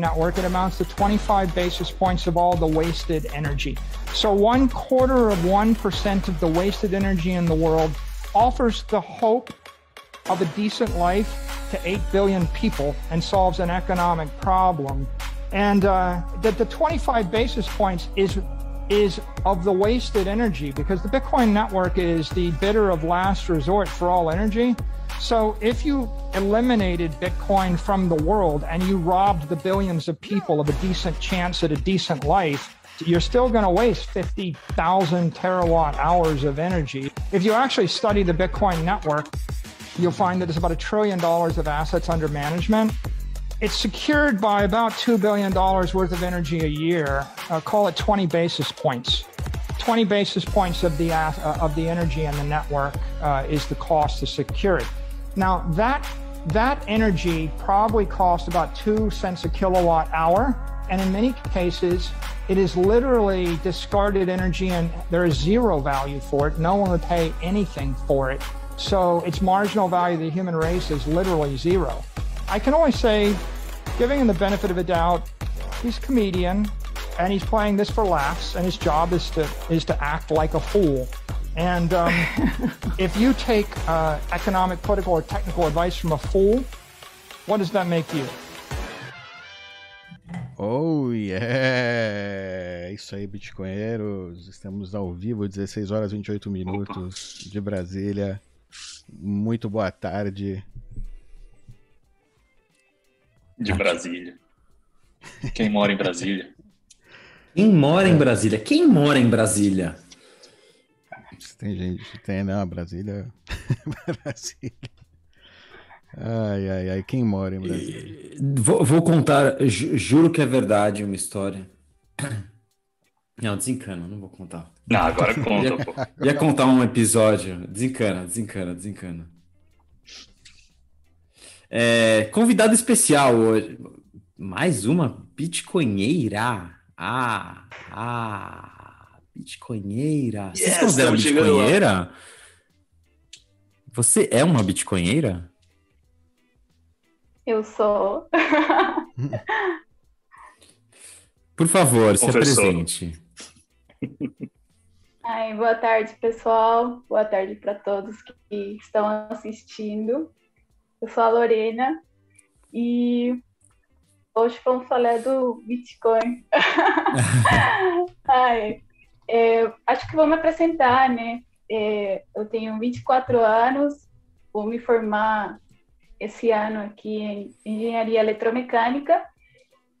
network, it amounts to 25 basis points of all the wasted energy. So, one quarter of 1% of the wasted energy in the world offers the hope of a decent life to 8 billion people and solves an economic problem. And uh, that the 25 basis points is is of the wasted energy because the Bitcoin network is the bidder of last resort for all energy. So if you eliminated Bitcoin from the world and you robbed the billions of people of a decent chance at a decent life, you're still going to waste 50,000 terawatt hours of energy. If you actually study the Bitcoin network, you'll find that it's about a trillion dollars of assets under management. It's secured by about $2 billion worth of energy a year. Uh, call it 20 basis points. 20 basis points of the, uh, of the energy in the network uh, is the cost to secure it. Now, that, that energy probably costs about two cents a kilowatt hour. And in many cases, it is literally discarded energy and there is zero value for it. No one would pay anything for it. So its marginal value to the human race is literally zero. I can only say, giving him the benefit of a doubt, he's a comedian and he's playing this for laughs and his job is to is to act like a fool and um, if you take uh, economic, political, or technical advice from a fool, what does that make you? Oh, yeah! Isso aí, Bitcoinheiros. Estamos ao vivo, 16 horas e 28 minutos de Brasília. Muito boa tarde. De Brasília. Quem mora em Brasília? Quem mora em Brasília? Quem mora em Brasília? Tem gente, tem, não, Brasília. Brasília. Ai, ai, ai, quem mora em Brasília? Vou, vou contar, juro que é verdade uma história. Não, desencana, não vou contar. Não, agora conta, ia, pô. Ia contar um episódio. Desencana, desencana, desencana. É, convidado especial hoje. Mais uma bitcoinheira. Ah, ah. Bitcoinheira. Yes, Vocês consideram bitcoinheira? Você é uma bitcoinheira? Eu sou. Por favor, se apresente. Ai, boa tarde, pessoal. Boa tarde para todos que estão assistindo. Eu sou a Lorena e hoje vamos falar do Bitcoin. Ai, é, acho que vou me apresentar, né? É, eu tenho 24 anos, vou me formar esse ano aqui em engenharia eletromecânica.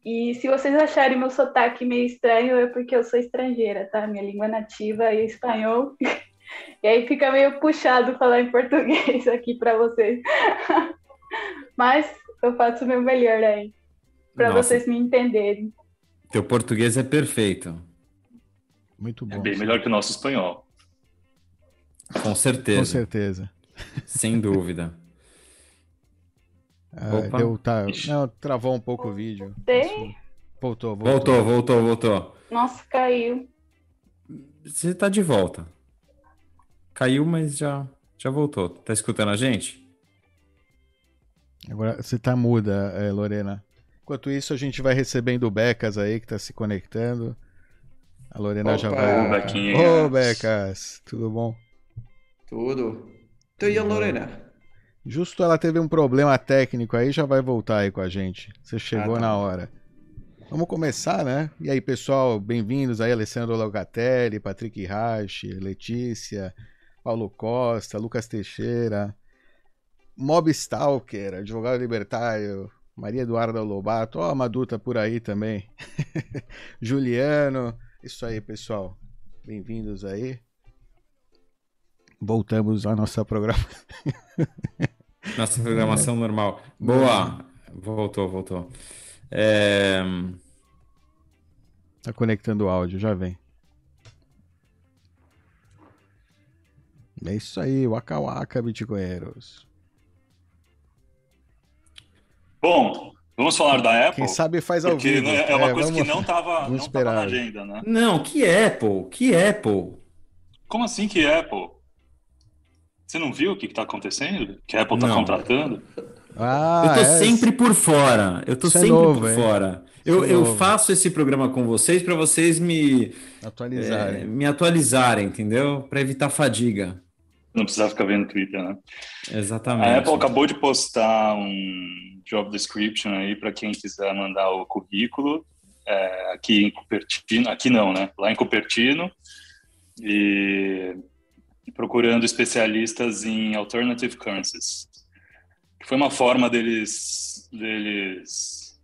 E se vocês acharem meu sotaque meio estranho, é porque eu sou estrangeira, tá? Minha língua nativa é espanhol. E aí fica meio puxado falar em português aqui para vocês. Mas eu faço o meu melhor aí, para vocês me entenderem. Teu português é perfeito. Muito bom. É bem melhor que o nosso espanhol. Com certeza. Com certeza. Sem dúvida. Ah, deu, tá, não, travou um pouco o vídeo. Tem? Voltou, voltou. Voltou, voltou, voltou. Nossa, caiu. Você tá de volta. Caiu, mas já, já voltou. Tá escutando a gente? Agora você tá muda, é, Lorena. Enquanto isso, a gente vai recebendo o Becas aí que tá se conectando. A Lorena Opa. já vai. Ô, Bequinhas. Ô, Becas, tudo bom? Tudo. Então, e a Lorena? Justo ela teve um problema técnico aí, já vai voltar aí com a gente. Você chegou ah, tá. na hora. Vamos começar, né? E aí, pessoal, bem-vindos aí, Alessandro Locatelli, Patrick Rache, Letícia, Paulo Costa, Lucas Teixeira, Mob Stalker, advogado libertário, Maria Eduarda Lobato, ó, a Maduta por aí também, Juliano, isso aí, pessoal. Bem-vindos aí. Voltamos à nossa programação. Nossa programação é. normal. Boa! Voltou, voltou. É... Tá conectando o áudio, já vem. É isso aí, Waka Waka, Bitcoinheiros. Bom, Vamos falar da Apple? Quem sabe faz ao porque vivo. é uma é, coisa vamos, que não estava não esperar. na agenda, né? Não, que Apple? Que Apple? Como assim que Apple? Você não viu o que está acontecendo? Que a Apple está contratando? Ah, eu tô é. sempre por fora. Eu tô Isso é sempre novo, por hein? fora. Eu, é eu faço esse programa com vocês para vocês me, Atualizarem. é, me atualizarem, entendeu? Para evitar fadiga. Não precisa ficar vendo Twitter, né? Exatamente. A Apple acabou de postar um job description aí para quem quiser mandar o currículo é, aqui em Cupertino, aqui não, né? Lá em Cupertino e procurando especialistas em alternative currencies, que foi uma forma deles deles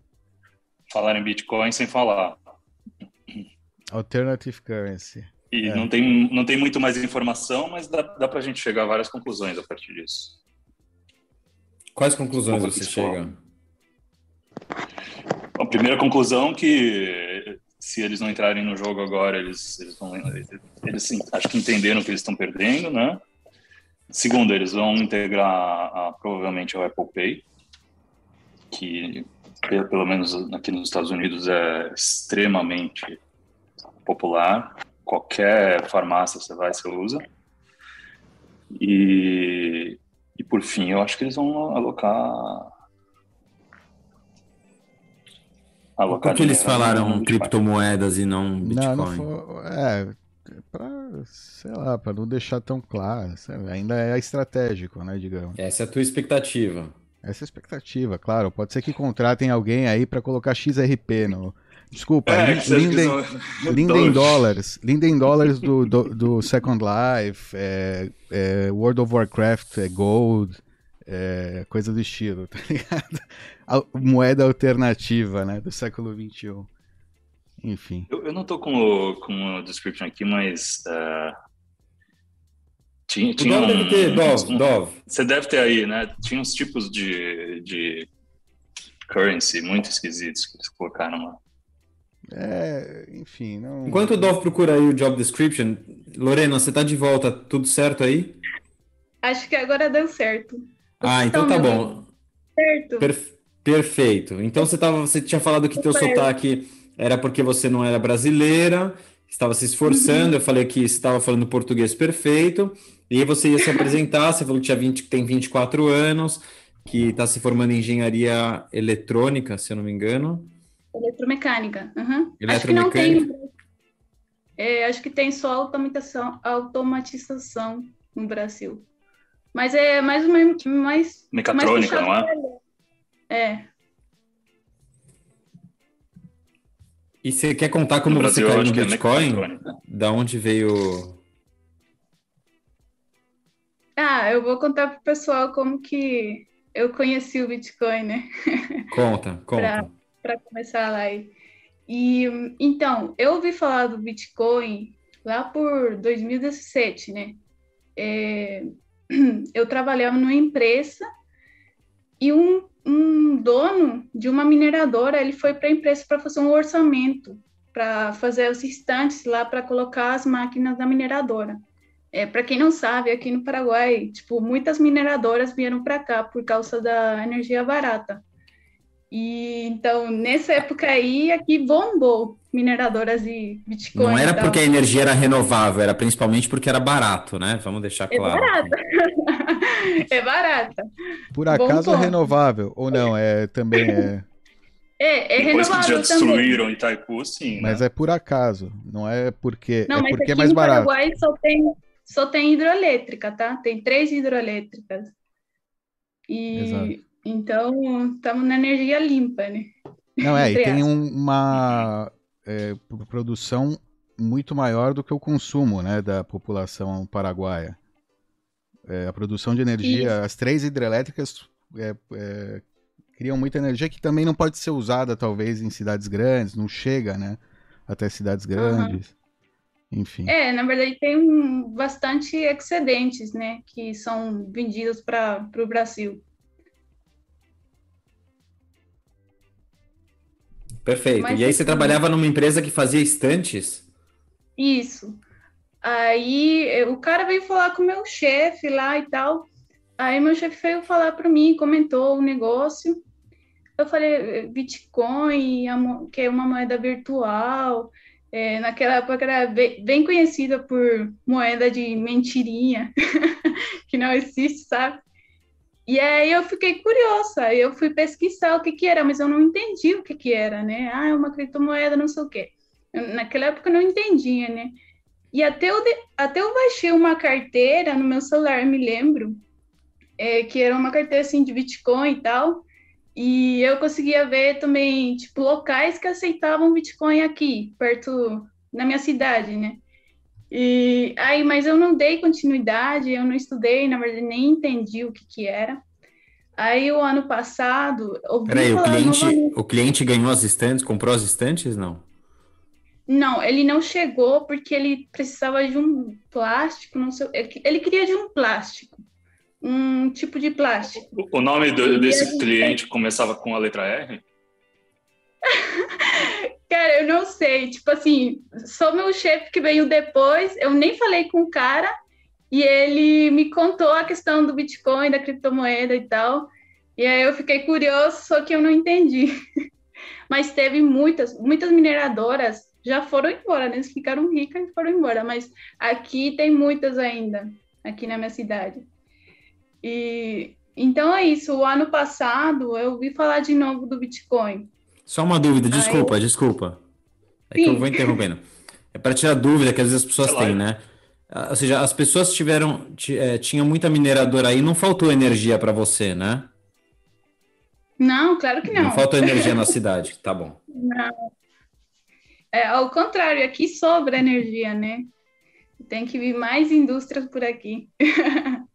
falarem Bitcoin sem falar. Alternative currency. E É. não, tem, não tem muito mais informação, mas dá, dá para a gente chegar a várias conclusões a partir disso. Quais conclusões Pouco você chega? A primeira conclusão que se eles não entrarem no jogo agora, eles, eles vão eles sim, acho que entenderam que eles estão perdendo, né? Segunda, eles vão integrar a- provavelmente o Apple Pay, que pe- pelo menos aqui nos Estados Unidos é extremamente popular. Qualquer farmácia você vai, você usa. E, e por fim, eu acho que eles vão alocar alocar Por que eles falaram criptomoedas e não Bitcoin? Não, não foi. É, pra, sei lá, pra não deixar tão claro. Ainda é estratégico, né, digamos. Essa é a tua expectativa. Essa é a expectativa, claro. Pode ser que contratem alguém aí pra colocar XRP no. Desculpa, É, Linden, são- Linden Dollars. Linden Dollars do, do, do Second Life, é, é, World of Warcraft, é Gold, é, coisa do estilo, tá ligado? A moeda alternativa, né, do século XXI. Enfim. Eu, eu não tô com o, com o description aqui, mas é, tinha, O tinha Dov deve ter, um- Dov, um- Dov. Você deve ter aí, né? Tinha uns tipos de, de currency muito esquisitos que eles colocaram lá. É, enfim, não. Enquanto o Dov procura aí o job description, Lorena, você tá de volta, tudo certo aí? Acho que agora deu certo. Ah, então tá bom. Certo. Per- perfeito. Então você tava, você tinha falado que teu Super. sotaque era porque você não era brasileira, estava se esforçando. Eu falei que você estava falando português perfeito. E aí você ia se apresentar, você falou que tinha 20, que tem 24 anos, que está se formando em engenharia eletrônica, se eu não me engano. Eletromecânica. uhum. Acho que não tem. Eletromecânica. é, acho que tem só automatização, automatização no Brasil. Mas é mais uma mais Mecatrônica, mais não é? pra- É. E você quer contar como no você Brasil, caiu no é Bitcoin? mecatrônica. Da onde veio. Ah, eu vou contar pro pessoal como que eu conheci o Bitcoin, né? Conta, conta. Para começar a live. E então, eu ouvi falar do Bitcoin lá por 2017, né? É, eu trabalhava numa empresa e um, um dono de uma mineradora ele foi para a empresa para fazer um orçamento para fazer os estantes lá para colocar as máquinas da mineradora. É, para quem não sabe, aqui no Paraguai, tipo, muitas mineradoras vieram para cá por causa da energia barata. E então, nessa época aí, aqui bombou mineradoras de Bitcoin. Não era e tal. porque a energia era renovável, era principalmente porque era barato, né? Vamos deixar É claro. barata. é barata. Por acaso é renovável, ou não, é também é. É, é Depois que já renovável também. destruíram Itaipu, sim. Mas né? é por acaso, não é porque. Não, é mas porque aqui é mais no barato. Paraguai só tem, só tem hidroelétrica, tá? Tem três hidroelétricas. E Exato. Então estamos na energia limpa, né? Não, é, e tem um- uma é, produção muito maior do que o consumo né, da população paraguaia. É, a produção de energia, as três hidrelétricas é, é, criam muita energia que também não pode ser usada, talvez, em cidades grandes, não chega né, até cidades grandes. Enfim. É, na verdade tem bastante excedentes, né? Que são vendidos para o Brasil. Perfeito. Mas e aí você assim- trabalhava numa empresa que fazia estantes? Isso. Aí eh, o cara veio falar com o meu chefe lá e tal. Aí meu chefe veio falar para mim, comentou o negócio. Eu falei, eh, Bitcoin, que é uma moeda virtual. Eh, naquela época era bem, bem conhecida por moeda de mentirinha, que não existe, sabe? E aí eu fiquei curiosa, eu fui pesquisar o que que era, mas eu não entendi o que que era, né? Ah, é uma criptomoeda, não sei o quê. Eu, naquela época eu não entendia, né? E até eu, até eu baixei uma carteira no meu celular, me lembro, é, que era uma carteira assim de Bitcoin e tal, e eu conseguia ver também, tipo, locais que aceitavam Bitcoin aqui, perto, na minha cidade, né? E aí, mas eu não dei continuidade, eu não estudei, na verdade, nem entendi o que que era. Aí, o ano passado... Peraí, o cliente, o cliente ganhou as estantes, comprou as estantes, não? Não, ele não chegou porque ele precisava de um plástico, não sei, ele queria de um plástico, um tipo de plástico. O nome do, desse cliente começava com a letra R? cara, eu não sei, tipo assim, só meu chefe que veio depois, eu nem falei com o cara, e ele me contou a questão do Bitcoin, da criptomoeda e tal, e aí eu fiquei curioso, só que eu não entendi. Mas teve muitas, muitas mineradoras já foram embora, né? Eles ficaram ricas e foram embora, mas aqui tem muitas ainda, aqui na minha cidade. E então é isso. O ano passado eu ouvi falar de novo do Bitcoin. Só uma dúvida, desculpa, Aí... desculpa. É Sim. que eu vou interrompendo. É para tirar dúvida que às vezes as pessoas têm, né? Ou seja, as pessoas tiveram, é, tinha muita mineradora aí, não faltou energia para você, né? Não, claro que não. Não faltou energia na cidade, tá bom. Não. É, ao contrário, aqui sobra energia, né? Tem que vir mais indústrias por aqui.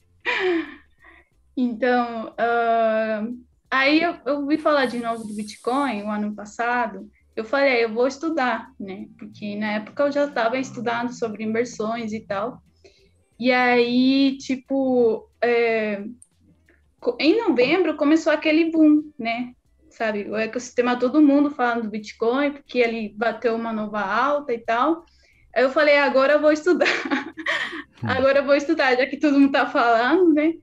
então, uh, aí eu, eu ouvi falar de novo do Bitcoin o ano passado. Eu falei, eu vou estudar, né? Porque na época eu já estava estudando sobre inversões e tal. E aí, tipo, é, em novembro começou aquele boom, né? sabe? O ecossistema, todo mundo falando do Bitcoin, porque ele bateu uma nova alta e tal. Aí eu falei, agora eu vou estudar. agora eu vou estudar, já que todo mundo tá falando, né?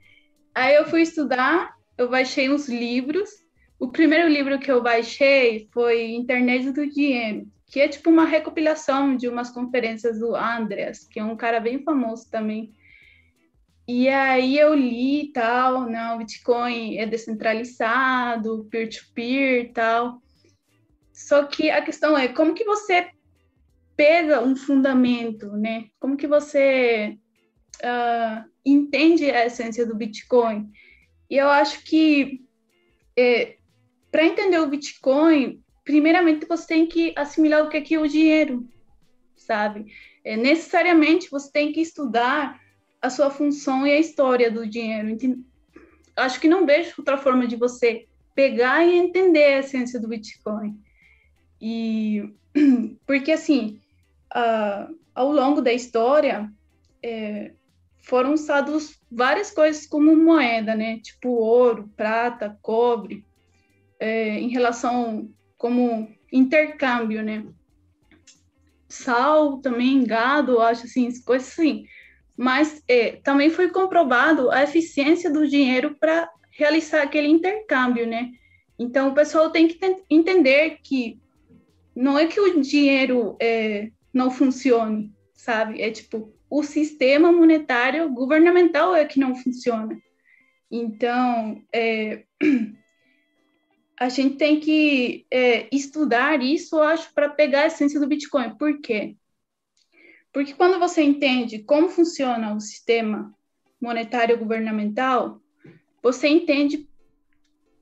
Aí eu fui estudar, eu baixei uns livros. O primeiro livro que eu baixei foi Internet do Dinheiro, que é tipo uma recopilação de umas conferências do Andreas, que é um cara bem famoso também e aí eu li tal, não, o Bitcoin é descentralizado, peer-to-peer e tal. Só que a questão é como que você pega um fundamento, né? Como que você uh, entende a essência do Bitcoin? E eu acho que é, para entender o Bitcoin, primeiramente você tem que assimilar o que é, que é o dinheiro, sabe? É, necessariamente você tem que estudar a sua função e a história do dinheiro. Acho que não vejo outra forma de você pegar e entender a essência do Bitcoin. E porque assim, uh, ao longo da história é, foram usados várias coisas como moeda, né? Tipo ouro, prata, cobre, é, em relação como intercâmbio, né? Sal também, gado, acho assim, coisas assim mas é, também foi comprovado a eficiência do dinheiro para realizar aquele intercâmbio, né? Então, o pessoal tem que entender que não é que o dinheiro é, não funcione, sabe? É tipo, o sistema monetário governamental é que não funciona. Então, é, a gente tem que é, estudar isso, eu acho, para pegar a essência do Bitcoin. Por quê? Porque quando você entende como funciona o sistema monetário governamental, você entende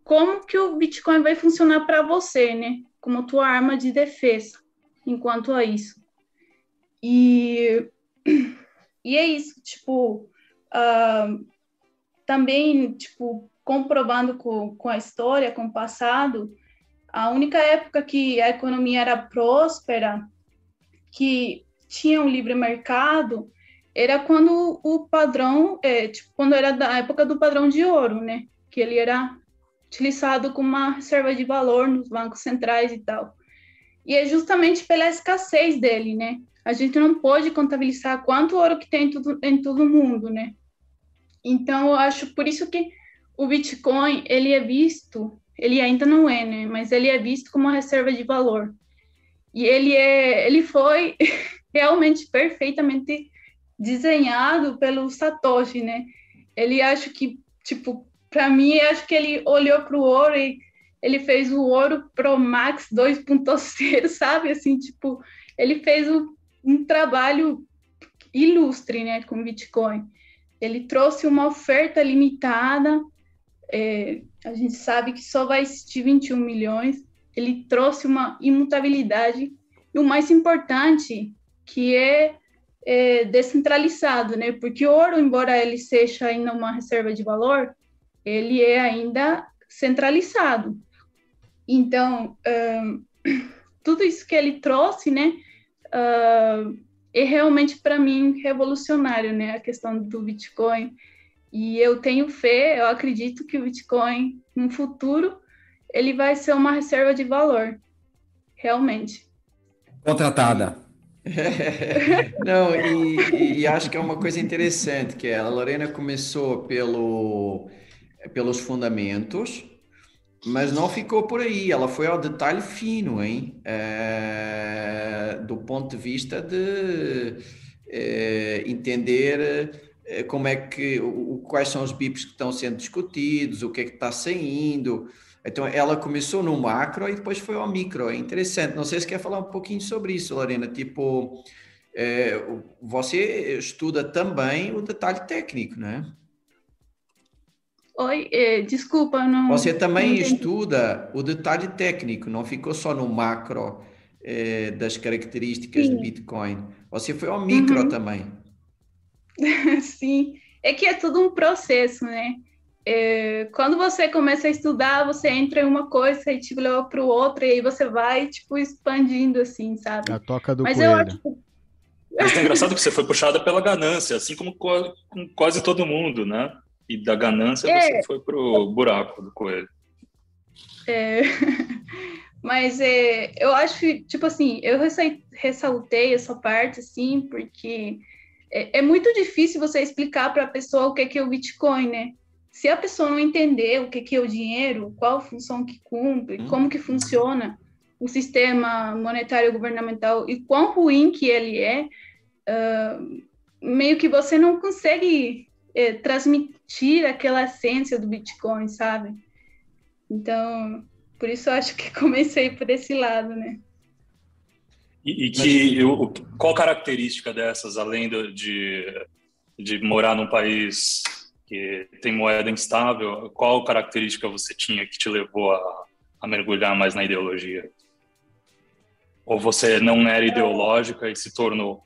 como que o Bitcoin vai funcionar para você, né? Como tua arma de defesa enquanto a isso. E, e é isso, tipo, uh, também, tipo, comprovando com, com a história, com o passado, a única época que a economia era próspera, que tinha um livre mercado era quando o padrão, é, tipo, quando era da época do padrão de ouro, né? Que ele era utilizado como uma reserva de valor nos bancos centrais e tal. E é justamente pela escassez dele, né? A gente não pode contabilizar quanto ouro que tem em, tudo, em todo mundo, né? Então, eu acho por isso que o Bitcoin, ele é visto, ele ainda não é, né? Mas ele é visto como uma reserva de valor. E ele é, ele foi realmente perfeitamente desenhado pelo Satoshi, né? Ele acha que, tipo, para mim, acho que ele olhou para o ouro e ele fez o ouro Pro Max 2.0, sabe? Assim, tipo, ele fez um, um trabalho ilustre, né, com Bitcoin. Ele trouxe uma oferta limitada, é, a gente sabe que só vai existir 21 milhões. Ele trouxe uma imutabilidade e o mais importante, que é, é descentralizado, né? Porque ouro, embora ele seja ainda uma reserva de valor, ele é ainda centralizado. Então, uh, tudo isso que ele trouxe, né, uh, é realmente para mim revolucionário, né, a questão do Bitcoin. E eu tenho fé, eu acredito que o Bitcoin, no futuro, ele vai ser uma reserva de valor, realmente. Contratada. Não, e, e, acho que é uma coisa interessante, que a Lorena começou pelo, pelos fundamentos, mas não ficou por aí, ela foi ao detalhe fino, hein? É, do ponto de vista de é, entender é, como é que, o, quais são os BIPs que estão sendo discutidos, o que é que está saindo. Então, ela começou no macro e depois foi ao micro. É interessante. Não sei se quer falar um pouquinho sobre isso, Lorena. Tipo, é, você estuda também o detalhe técnico, não é? Oi, eh, desculpa, não. Você também não estuda o detalhe técnico, não ficou só no macro eh, das características Sim. do Bitcoin. Você foi ao micro uhum. também. Sim, é que é tudo um processo, né? É, quando você começa a estudar, você entra em uma coisa e te leva para o outro, e aí você vai, tipo, expandindo, assim, sabe? A toca do Mas coelho. Eu acho... Mas é engraçado que você foi puxada pela ganância, assim como com quase todo mundo, né? E da ganância é. você foi pro buraco do coelho. É. Mas é, eu acho que, tipo assim, eu ressaltei essa parte, assim, porque é, é muito difícil você explicar para a pessoa o que é, que é o Bitcoin, né? Se a pessoa não entender o que é, que é o dinheiro, qual função que cumpre, hum. como que funciona o sistema monetário governamental e quão ruim que ele é, uh, meio que você não consegue é, transmitir aquela essência do Bitcoin, sabe? Então, por isso eu acho que comecei por esse lado, né? E, e que eu, qual característica dessas, além de, de morar num país que tem moeda instável, qual característica você tinha que te levou a, a mergulhar mais na ideologia? Ou você não era ideológica e se tornou?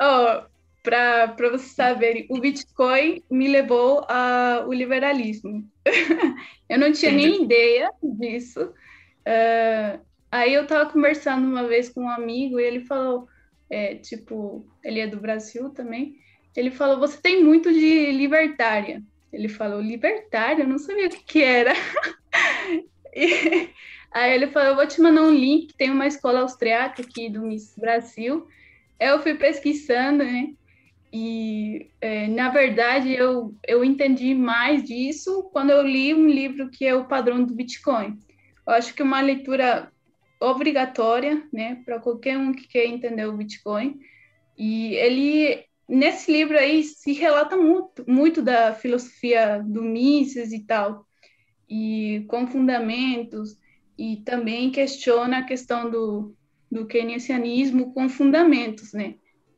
Oh, para vocês saberem, o Bitcoin me levou ao liberalismo. eu não tinha Entendi. nem ideia disso. Uh, aí eu estava conversando uma vez com um amigo e ele falou, é, tipo, ele é do Brasil também, ele falou, você tem muito de libertária. Ele falou, libertária? Eu não sabia o que, que era. e, aí ele falou, eu vou te mandar um link, tem uma escola austriaca aqui do Miss Brasil. Eu fui pesquisando, né? E, é, na verdade, eu, eu entendi mais disso quando eu li um livro que é O Padrão do Bitcoin. Eu acho que é uma leitura obrigatória, né, para qualquer um que quer entender o Bitcoin. E ele, nesse livro aí, se relata muito, muito da filosofia do Mises e tal, e com fundamentos, e também questiona a questão do, do keynesianismo com fundamentos, né?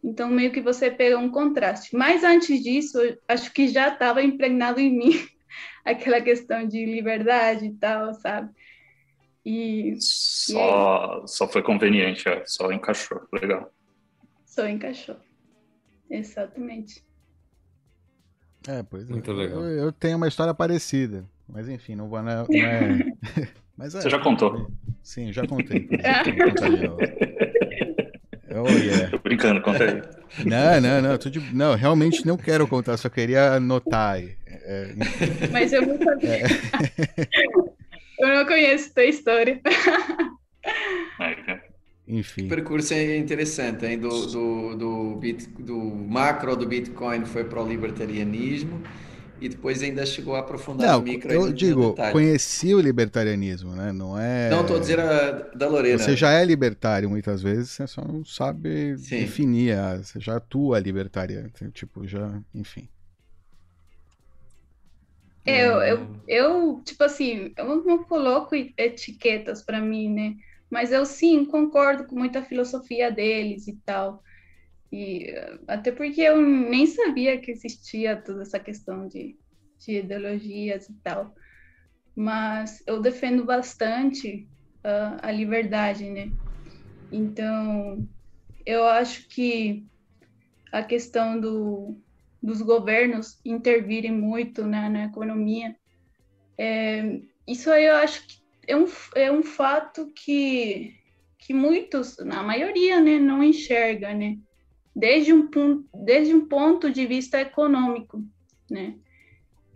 Então, meio que você pega um contraste. Mas antes disso, acho que já estava impregnado em mim aquela questão de liberdade e tal, sabe? E, só, e só foi conveniente, é, só encaixou, legal. Só encaixou, exatamente. É, pois é. Muito legal. Eu, eu, tenho uma história parecida, mas enfim, não vou. Não é, mas é, Você já contou? Sim, já contei. Vou contar de novo. Oh, yeah. Tô brincando, conta aí. Não, não, não, de... não, realmente não quero contar, só queria anotar. É... Mas eu não sabia. É... eu não conheço tua história. Enfim. O percurso é interessante, hein? Do, do, do, bit, do macro do Bitcoin foi para o libertarianismo e depois ainda chegou a aprofundar não, no micro. Eu digo, conheci o libertarianismo, né? Não é. Não, estou a da Lorena. Você já é libertário muitas vezes, você só não sabe Sim. definir, você já atua libertária, tipo, já, enfim. É, eu, eu, eu, tipo assim, eu não coloco etiquetas para mim, né? Mas eu sim concordo com muita filosofia deles e tal. E até porque eu nem sabia que existia toda essa questão de, de ideologias e tal. Mas eu defendo bastante uh, a liberdade, né? Então, eu acho que a questão do, dos governos intervirem muito né, na economia, é, isso aí eu acho que é um, é um fato que, que muitos, na maioria, né, não enxerga, né? Desde um, desde um ponto de vista econômico, né?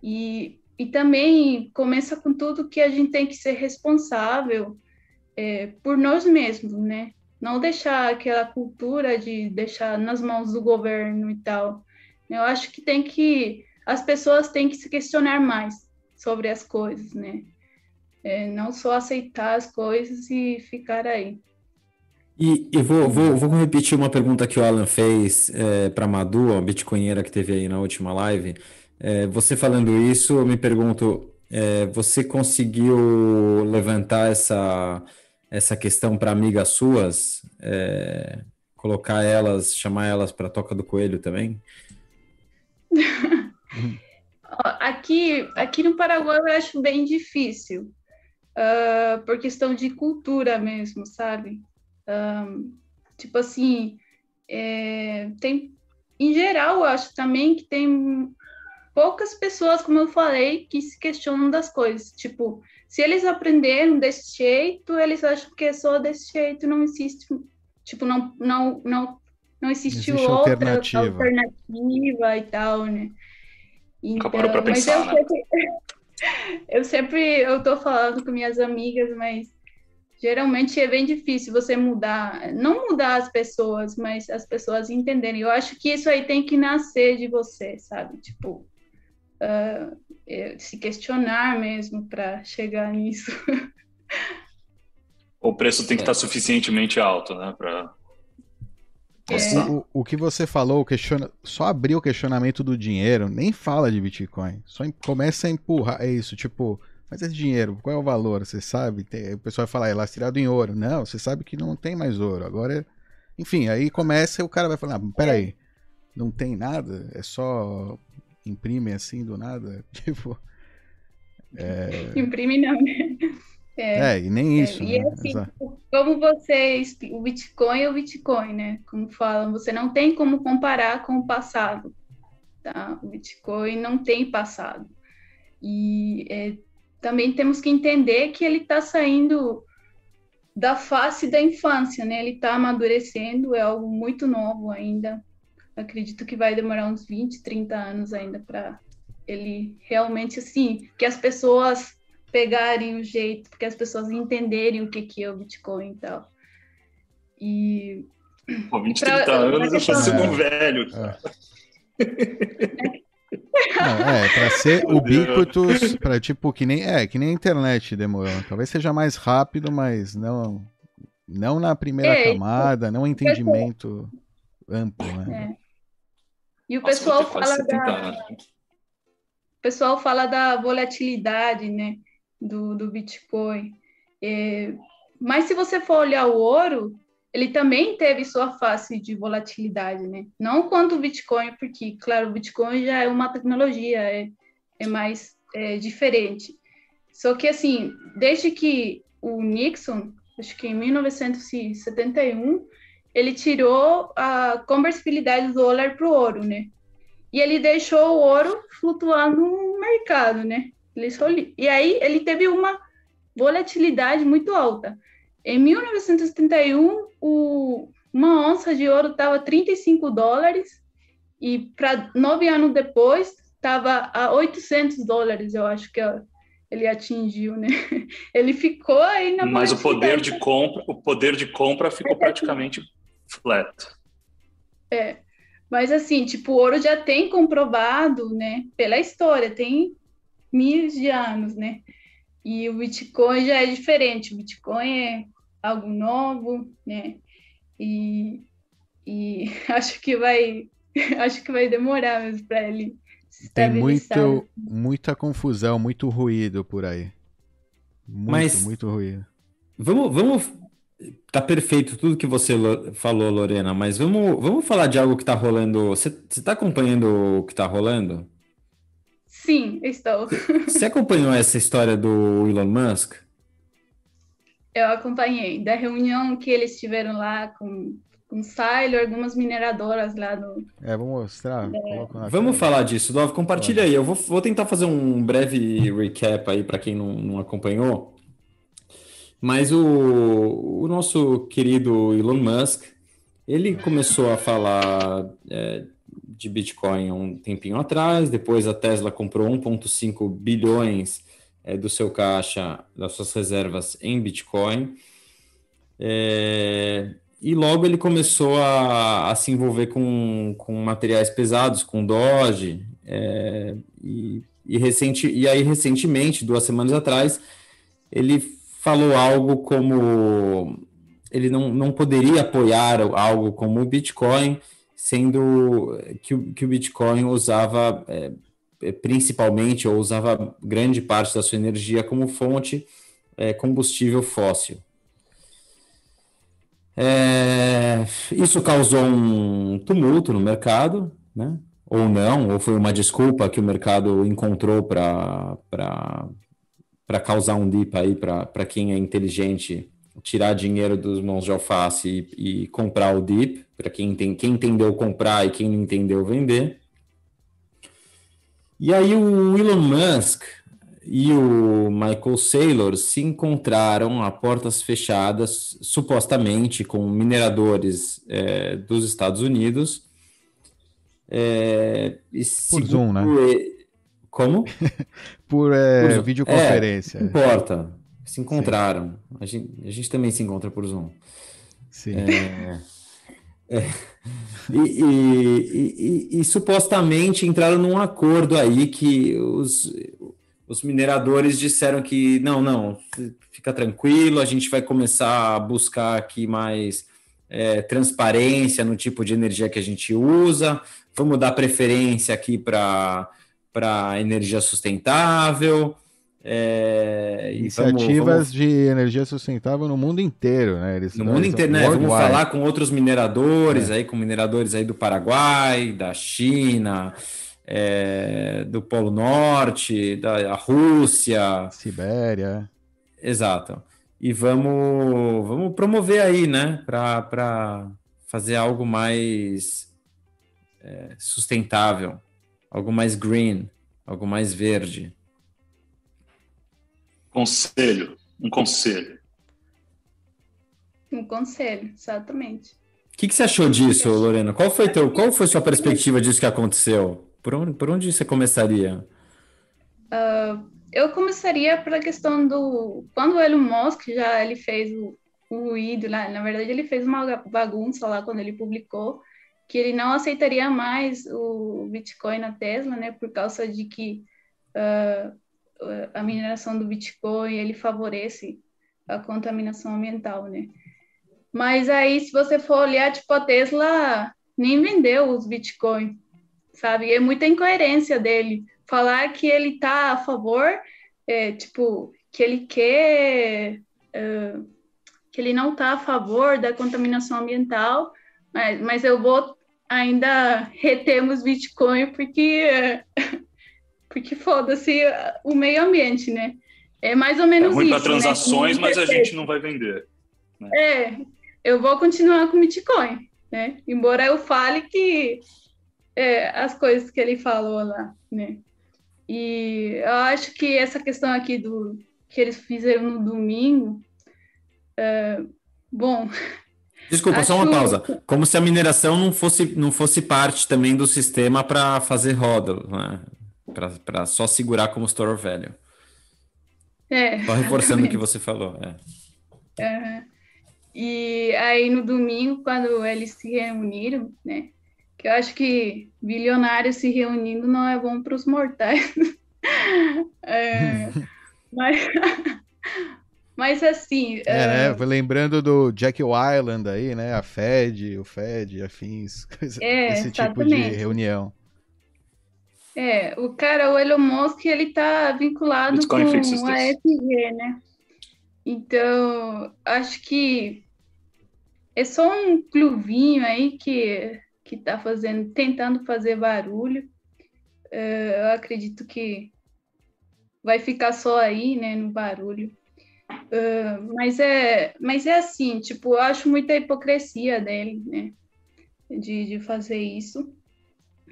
E, e também começa com tudo que a gente tem que ser responsável é, por nós mesmos, né? Não deixar aquela cultura de deixar nas mãos do governo e tal. Eu acho que tem que as pessoas têm que se questionar mais sobre as coisas, né? É, não só aceitar as coisas e ficar aí. E eu vou, vou, vou repetir uma pergunta que o Alan fez é, para Madu, a bitcoinheira que teve aí na última live. É, você falando isso, eu me pergunto, é, você conseguiu levantar essa, essa questão para amigas suas? É, colocar elas, chamar elas para a Toca do Coelho também? aqui, aqui no Paraguai eu acho bem difícil uh, por questão de cultura mesmo, sabe? Um, tipo assim, é, tem, em geral, eu acho também que tem poucas pessoas, como eu falei, que se questionam das coisas. Tipo, se eles aprenderam desse jeito, eles acham que é só desse jeito, não existe, tipo, não, não, não, não existe, existe outra alternativa. alternativa e tal, né? Então, para pensar, mas eu, né? sempre, eu sempre eu tô falando com minhas amigas, mas geralmente é bem difícil você mudar, não mudar as pessoas, mas as pessoas entenderem. Eu acho que isso aí tem que nascer de você, sabe? Tipo, uh, se questionar mesmo para chegar nisso. O preço tem que estar suficientemente alto, né? Pra... É. O, o, que você falou, questiona, só abrir o questionamento do dinheiro, nem fala de Bitcoin. Só começa a empurrar. É isso, tipo, mas esse dinheiro, qual é o valor? Você sabe? Tem, o pessoal vai falar, é lastreado em ouro. Não, você sabe que não tem mais ouro. Agora, é... enfim, aí começa e o cara vai falar, ah, peraí, não tem nada? É só imprime assim do nada? Tipo. É... Imprime não, né? É, é, e nem é, isso. É, e né? assim, como você. O Bitcoin é o Bitcoin, né? Como falam, você não tem como comparar com o passado. Tá? O Bitcoin não tem passado. E é, também temos que entender que ele está saindo da face da infância, né? Ele está amadurecendo, é algo muito novo ainda. Acredito que vai demorar uns 20, 30 anos ainda para ele realmente, assim, que as pessoas pegarem o jeito, porque as pessoas entenderem o que, que é o Bitcoin e tal. E. Pô, 20, pra, 30 anos eu tô sendo um velho. É. Não, é, para ser ubiquitous, para tipo que nem é, que nem a internet demorou. Talvez seja mais rápido, mas não não na primeira é, camada, não entendimento amplo, né? É. E o pessoal fala da o pessoal fala da volatilidade, né? do, do Bitcoin. É, mas se você for olhar o ouro, ele também teve sua face de volatilidade, né? Não quanto o Bitcoin, porque, claro, o Bitcoin já é uma tecnologia, é, é mais é, diferente. Só que, assim, desde que o Nixon, acho que em 1971, ele tirou a conversibilidade do dólar para o ouro, né? E ele deixou o ouro flutuar no mercado, né? Ele E aí ele teve uma volatilidade muito alta. Em 1971, o, uma onça de ouro estava 35 dólares e para nove anos depois estava a 800 dólares, eu acho que ele atingiu, né? Ele ficou aí na Mas o poder de compra, o poder de compra ficou praticamente flat. É. Mas assim, tipo, o ouro já tem comprovado, né, pela história, tem mil de anos, né? E o Bitcoin já é diferente. O Bitcoin é algo novo, né? E, e acho que vai acho que vai demorar mesmo para ele Tem muito, muita confusão, muito ruído por aí. Muito, Mas, muito ruído. Vamos, vamos. Tá perfeito tudo que você falou, Lorena, mas vamos, vamos falar de algo que tá rolando. Você, você tá acompanhando o que tá rolando? Sim, estou. Você acompanhou essa história do Elon Musk? Eu acompanhei, da reunião que eles tiveram lá com com Silo, algumas mineradoras lá no. É, vou mostrar. É. Vamos falar disso, Dov. Compartilha aí. Eu vou, vou tentar fazer um breve recap aí para quem não, não acompanhou. Mas o, o nosso querido Elon Musk, ele começou a falar é, de Bitcoin um tempinho atrás, depois a Tesla comprou 1,5 bilhões é, do seu caixa, das suas reservas em Bitcoin. É, e logo ele começou a, a se envolver com, com materiais pesados, com Doge, é, e, e, recente, e aí recentemente, duas semanas atrás, ele falou algo como ele não, não poderia apoiar algo como o Bitcoin, sendo que, o, que o Bitcoin usava é, principalmente, ou usava grande parte da sua energia como fonte é, combustível fóssil. É, isso causou um tumulto no mercado, né? ou não, ou foi uma desculpa que o mercado encontrou para causar um dip aí para quem é inteligente tirar dinheiro dos mãos de alface e, e comprar o dip, para quem, tem, quem entendeu comprar e quem não entendeu vender. E aí o Elon Musk e o Michael Saylor se encontraram a portas fechadas, supostamente com mineradores é, dos Estados Unidos. É, Por Zoom, né? Como? Por, é, por videoconferência. É, importa. Se encontraram. A gente, a gente, também se encontra por Zoom. Sim. É. E, e, e, e, supostamente entraram num acordo aí que os, os mineradores disseram que não, não, fica tranquilo, a gente vai começar a buscar aqui mais é, transparência no tipo de energia que a gente usa, vamos dar preferência aqui para energia sustentável. É, Iniciativas vamos, vamos... de energia sustentável no mundo inteiro, né? Eles, no mundo inteiro, né? Vamos falar com outros mineradores é. aí, com mineradores aí do Paraguai, da China, é, do Polo Norte, da Rússia, Sibéria. Exato. E vamos, vamos promover aí, né, para fazer algo mais é, sustentável, algo mais green, algo mais verde. Conselho, um conselho. Um conselho, exatamente. O que, que você achou disso, Lorena? Qual foi teu, qual foi sua perspectiva disso que aconteceu? Por onde, por onde você começaria? Uh, eu começaria pela questão do... Quando o Elon Musk já ele fez o, o ruído lá, na verdade ele fez uma bagunça lá quando ele publicou que ele não aceitaria mais o Bitcoin na Tesla, né, por causa de que uh, a mineração do Bitcoin ele favorece a contaminação ambiental, né? Mas aí, se você for olhar, tipo, a Tesla nem vendeu os Bitcoin sabe? É muita incoerência dele falar que ele tá a favor, é, tipo, que ele quer, é, que ele não tá a favor da contaminação ambiental, mas, mas eu vou ainda retemos Bitcoin porque porque foda-se o meio ambiente, né? É mais ou menos é ruim isso. Para né? transações, né? mas a gente não vai vender. Né? É, eu vou continuar com Bitcoin, né? Embora eu fale que é, as coisas que ele falou lá, né? E eu acho que essa questão aqui do que eles fizeram no domingo, é, bom. Desculpa, acho... só uma pausa. Como se a mineração não fosse, não fosse parte também do sistema para fazer roda, né? Para só segurar como store velho. É. Só reforçando o que você falou. É. Uhum. E aí no domingo, quando eles se reuniram, né? que eu acho que bilionários se reunindo não é bom para os mortais. é, mas, mas assim. É, é... né? Lembrando do Jack Island aí, né? A Fed, o Fed, afins, coisa, é, esse tipo de reunião. É, o cara, o Elon Musk, ele tá vinculado Bitcoin com a ESG, né? Então, acho que é só um clubinho aí que, que tá fazendo, tentando fazer barulho. Uh, eu acredito que vai ficar só aí, né, no barulho. Uh, mas é, mas é assim, tipo, eu acho muita hipocrisia dele, né, de, de fazer isso.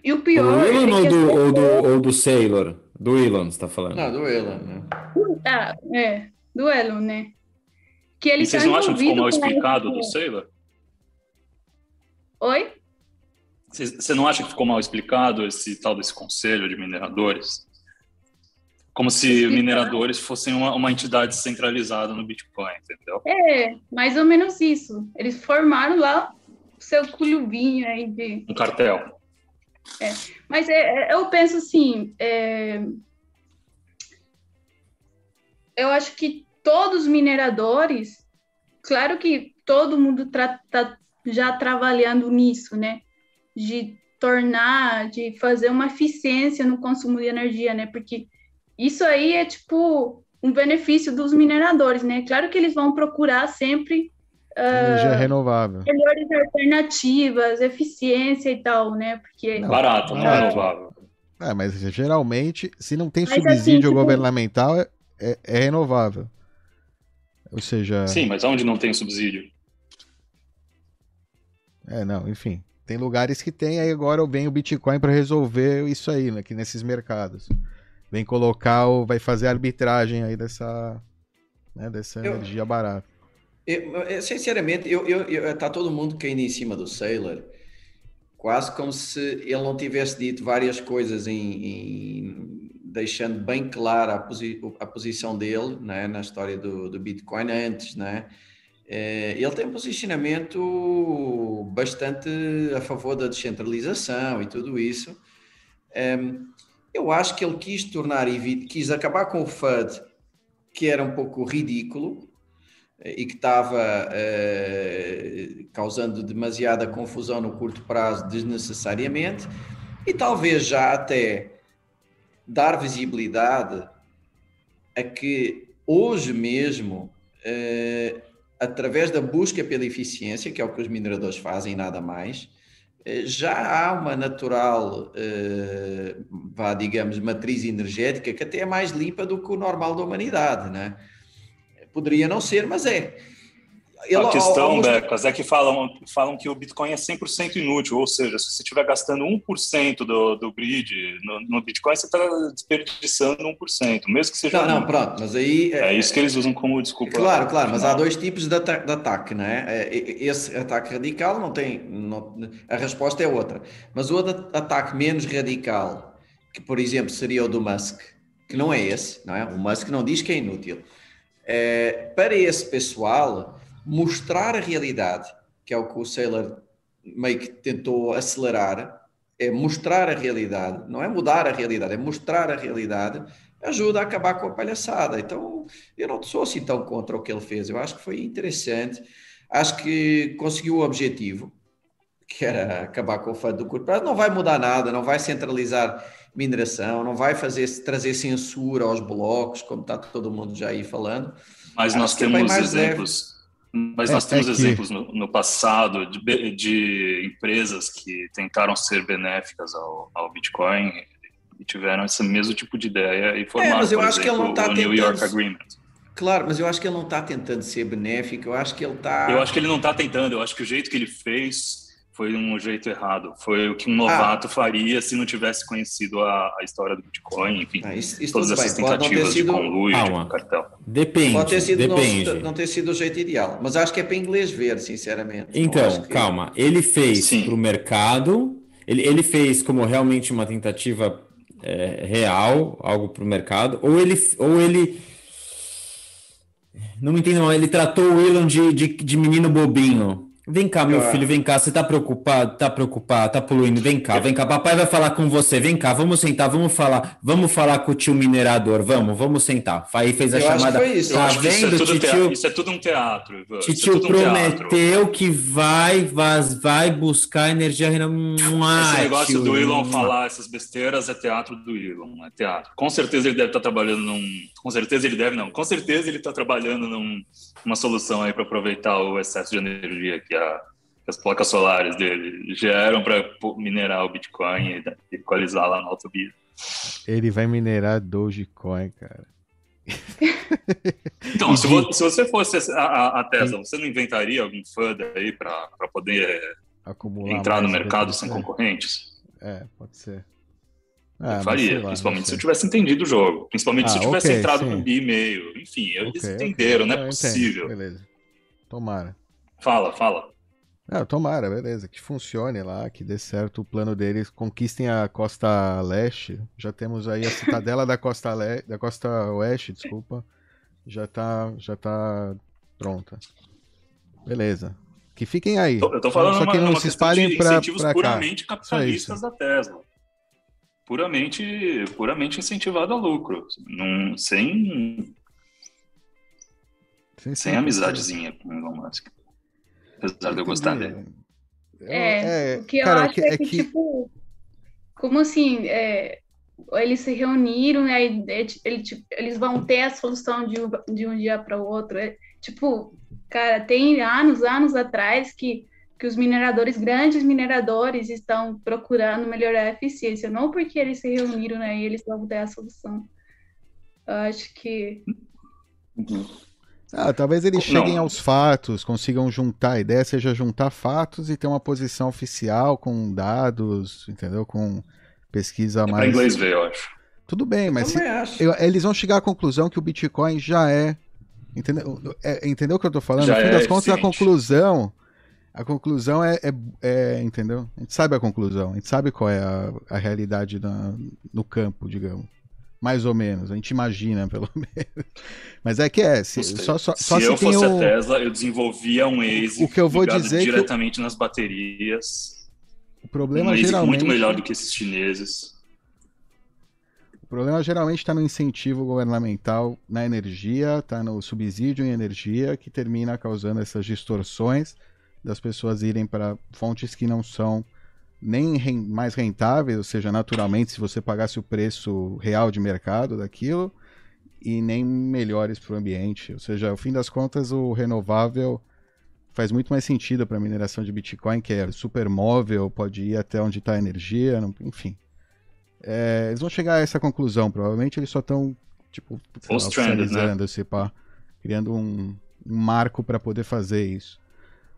E o pior. Do Elon é ou, do, ou, do, ou do Sailor? Do Elon, você tá falando? Não, do Elon, né? Ah, é, do Elon, né? Que ele e vocês tá não acham que ficou mal explicado do Sailor? Oi? Você não acha que ficou mal explicado esse tal desse conselho de mineradores? Como se mineradores fossem uma, uma entidade centralizada no Bitcoin, entendeu? É, mais ou menos isso. Eles formaram lá o seu clubinho aí de. Um cartel. É, mas é, é, eu penso assim, é, eu acho que todos os mineradores, claro que todo mundo está já trabalhando nisso, né? De tornar, de fazer uma eficiência no consumo de energia, né? Porque isso aí é tipo um benefício dos mineradores, né? Claro que eles vão procurar sempre Energia uh, renovável. Melhores alternativas, eficiência e tal, né? Porque. Não, barato, não é renovável. É, mas geralmente, se não tem mas, assim, subsídio assim, tipo... governamental, é, é, é, renovável. Ou seja. Sim, mas onde não tem subsídio? É, não, enfim. Tem lugares que tem, aí agora vem o Bitcoin para resolver isso aí, né, aqui nesses mercados. Vem colocar, o, vai fazer a arbitragem aí dessa, né, dessa eu, energia barata. Eu, sinceramente, eu, eu, eu, tá todo mundo caindo em cima do Sailor, quase como se ele não tivesse dito várias coisas em, em deixando bem clara a, posi, a posição dele né, na história do, do Bitcoin antes, né? É, ele tem um posicionamento bastante a favor da descentralização e tudo isso. É, eu acho que ele quis tornar, quis acabar com o FUD, que era um pouco ridículo, e que estava eh, causando demasiada confusão no curto prazo desnecessariamente, e talvez já até dar visibilidade a que hoje mesmo, eh, através da busca pela eficiência, que é o que os mineradores fazem nada mais, eh, já há uma natural, vá, digamos, matriz energética que até é mais limpa do que o normal da humanidade, né? Poderia não ser, mas é. Ele, a questão, ao, Becas, é que falam, falam que o Bitcoin é 100% inútil, ou seja, se você estiver gastando 1% do, do grid no, no Bitcoin, você está desperdiçando 1%, mesmo que seja... Não, não, pronto, mas aí... É, é isso que eles usam como desculpa. Claro, claro, mas há dois tipos de, ata de ataque, né? Esse ataque radical não tem... Não, a resposta é outra. Mas o ataque menos radical, que por exemplo seria o do Musk, que não é esse, não é? O Musk não diz que é inútil é, para esse pessoal mostrar a realidade, que é o que o Sailor meio que tentou acelerar, é mostrar a realidade, não é mudar a realidade, é mostrar a realidade, ajuda a acabar com a palhaçada. Então, eu não sou assim tão contra o que ele fez, eu acho que foi interessante, acho que conseguiu o objetivo, que era acabar com o fã do curto prazo, não vai mudar nada, não vai centralizar mineração, não vai fazer trazer censura aos blocos, como está todo mundo já aí falando. Mas nós é temos exemplos. Mas nós é, temos é que... exemplos no, no passado de, de, empresas que tentaram ser benéficas ao, ao Bitcoin e tiveram esse mesmo tipo de ideia e formaram, é, mas eu acho exemplo, que ele não tá o tentando... New York Agreement. Claro, mas eu acho que ele não está tentando ser benéfico, eu acho que ele está... Eu acho que ele não está tentando, eu acho que o jeito que ele fez foi um jeito errado. Foi o que um novato ah. faria se não tivesse conhecido a, a história do Bitcoin, enfim. Ah, isso, isso todas essas bem. tentativas sido... de conluio, Calma. de cartel. Depende. Pode ter sido depende. Não, não, ter sido o jeito ideal, mas acho que é para inglês ver, sinceramente. Então, que... calma. Ele fez para o mercado, ele, ele fez como realmente uma tentativa é, real, algo para o mercado, ou ele, ou ele não me entendo ele tratou o Elon de, de, de menino bobinho Vem cá, meu filho, vem cá. Você tá preocupado? Tá preocupado? Tá poluindo? Vem cá, vem cá. Papai vai falar com você. Vem cá, vamos sentar, vamos falar. Vamos falar com o tio minerador. Vamos, vamos sentar. Aí fez a Eu chamada. Acho que foi isso. Tá que isso é vendo, tudo titio? Isso é tudo um teatro. É Titio um teatro. prometeu que vai, vai, vai buscar energia renovável. Esse negócio do Elon falar essas besteiras é teatro do Elon, é teatro. Com certeza ele deve estar trabalhando num. Com certeza ele deve, não. Com certeza ele está trabalhando num, numa solução aí para aproveitar o excesso de energia que, a, que as placas solares dele geram para minerar o Bitcoin e equalizar lá no Alto Bit. Ele vai minerar Dogecoin, cara. Então, se, vo, se você fosse a, a, a, Tesla, você não inventaria algum FUD aí para poder Acumular entrar no mercado sem concorrentes? É, pode ser. Eu Ah, mas faria, lá, principalmente se eu tivesse entendido o jogo. Principalmente se eu Ah, tivesse ok, entrado sim. no bi e meio. Enfim, eles Ok, ok. entenderam, não Eu é entendo, possível. Beleza. Tomara. Fala, fala. Não, tomara, beleza. Que funcione lá, que dê certo o plano deles, conquistem a costa leste. Já temos aí a citadela da costa le... da costa oeste, desculpa. Já tá, já tá pronta. Beleza. Que fiquem aí. Eu tô falando Só que numa, não numa se espalhem de pra, incentivos pra cá. puramente capitalistas da Tesla. Puramente, puramente incentivado a lucro. Não, sem, sim, sem amizadezinha com o Elon Musk. Apesar de eu gostar dele. É, o que eu cara, acho é que, tipo, como assim, é, eles se reuniram e aí é, ti- ele, tipo, eles vão ter a solução de um, de um dia para o outro. É, tipo, cara, tem anos, anos atrás que, que os mineradores, grandes mineradores, estão procurando melhorar a eficiência, não porque eles se reuniram né, e eles vão ter a solução. Eu acho que Ah, talvez eles Não. cheguem aos fatos, consigam juntar. A ideia seja juntar fatos e ter uma posição oficial com dados, entendeu? Com pesquisa É para mais. inglês ver, eu acho. Tudo bem, mas se- eles vão chegar à conclusão que o Bitcoin já é. Entendeu, é, entendeu o que eu tô falando? Já no fim é das contas, a eficiente. conclusão. A conclusão é, é- é, Entendeu? A gente sabe a conclusão, a gente sabe qual é a, a realidade na- no campo, digamos. Mais ou menos, a gente imagina, pelo menos. Mas é que é, se, só, só, Se só eu se tem fosse o. a Tesla, eu desenvolvia um ASIC O que eu vou dizer é diretamente nas baterias. O Um problema ASIC geralmente. muito melhor do que esses chineses. O problema geralmente está no incentivo governamental na energia, está no subsídio em energia, que termina causando essas distorções das pessoas irem para fontes que não são nem mais rentáveis, ou seja, naturalmente, se você pagasse o preço real de mercado daquilo, e nem melhores para o ambiente. Ou seja, ao fim das contas, o renovável faz muito mais sentido para a mineração de Bitcoin, que é super móvel, pode ir até onde está a energia, não- enfim. É, eles vão chegar a essa conclusão, provavelmente eles só estão, tipo, né? oficializando esse pá, criando um, um marco para poder fazer isso.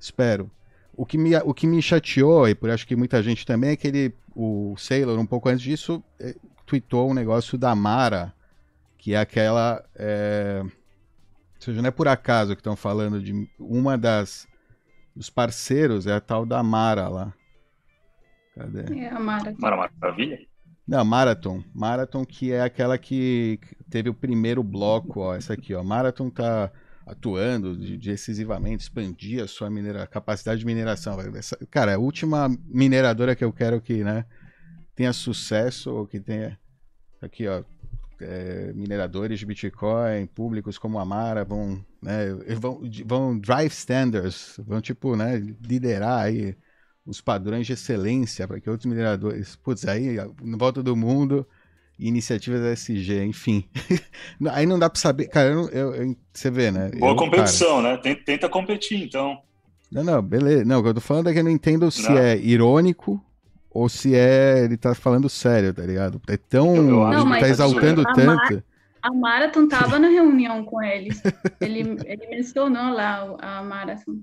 Espero. O que, me, o que me chateou, e por acho que muita gente também, é que ele, o Sailor, um pouco antes disso, eh, tweetou um negócio da Mara, que é aquela. é, Ou seja, não é por acaso que estão falando de uma das dos parceiros, é a tal da Mara lá. Cadê? é a Mara. Mara Maravilha? Não, Marathon. Marathon que é aquela que teve o primeiro bloco, ó, essa aqui, ó. Marathon tá atuando de- decisivamente, expandir a sua minera... capacidade de mineração. Essa- cara, a última mineradora que eu quero que, né, tenha sucesso ou que tenha aqui, ó, é, mineradores de Bitcoin, públicos como a Mara vão, né, vão, vão drive standards, vão tipo, né, liderar aí os padrões de excelência para que outros mineradores, putz, aí no volta do mundo, iniciativas SG, enfim. aí não dá para saber, cara, eu, não- eu- eu- você vê, né? Boa eu, competição, né? Tenta, tenta competir, então. cara, não, não, beleza. Não, o que eu tô falando é que eu não entendo se Não. é irônico ou se é ele tá falando sério, tá ligado? É tão, ele que tá tá exaltando zoando. tanto. A Marathon estava na reunião com eles. Ele, ele mencionou lá a Marathon.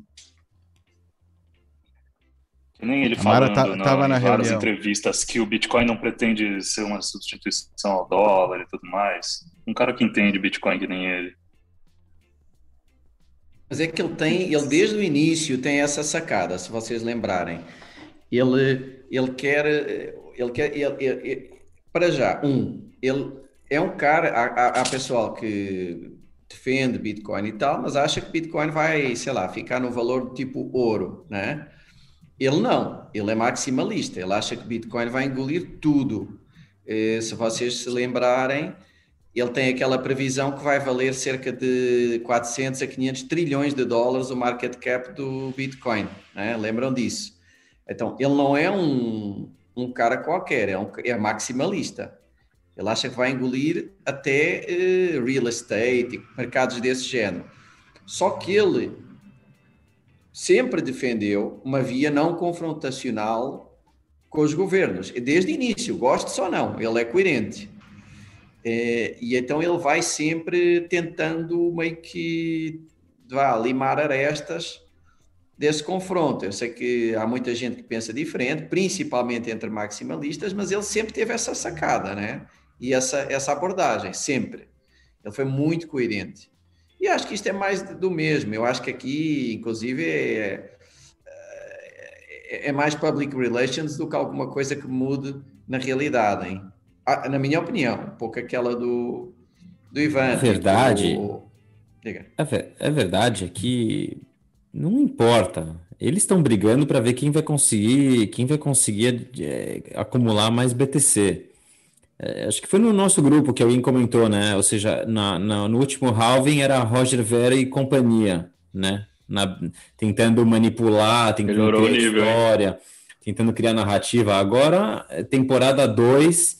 Que nem ele Mara falando tá- na- tava em na várias reunião. entrevistas que o Bitcoin não pretende ser uma substituição ao dólar e tudo mais. Um cara que entende Bitcoin que nem ele. Mas é que ele tem, ele desde o início tem essa sacada, se vocês lembrarem. Ele, ele quer, ele quer, ele, ele- ele- para já, um, ele é um cara, há, há- há pessoal que, defende Bitcoin e tal, mas acha que Bitcoin vai, sei lá, ficar no valor tipo ouro, né? Ele não, ele é maximalista, ele acha que Bitcoin vai engolir tudo. Eh, se vocês se lembrarem, ele tem aquela previsão que vai valer cerca de 400 a 500 trilhões de dólares o market cap do Bitcoin, né? lembram disso? Então, ele não é um, um cara qualquer, é, um, é maximalista. Ele acha que vai engolir até uh, real estate, mercados desse género. Só que ele sempre defendeu uma via não confrontacional com os governos, desde o início, goste ou não, ele é coerente. É, e então ele vai sempre tentando meio que vá, limar arestas desse confronto. Eu sei que há muita gente que pensa diferente, principalmente entre maximalistas, mas ele sempre teve essa sacada, né? e essa, essa abordagem, sempre. Ele foi muito coerente. E acho que isto é mais do mesmo. Eu acho que aqui, inclusive, é, é, é mais public relations do que alguma coisa que mude na realidade, hein? Ah, na minha opinião, um pouco aquela do, do Ivan. Verdade. Tipo, é, é verdade é que não importa. Eles estão brigando para ver quem vai conseguir, quem vai conseguir é, acumular mais BTC. É, acho que foi no nosso grupo que alguém comentou, né? Ou seja, na, na, no último halving era Roger Vera e companhia, né? Na, tentando manipular, tentando Melhorou criar nível, história, hein? tentando criar narrativa. Agora, temporada 2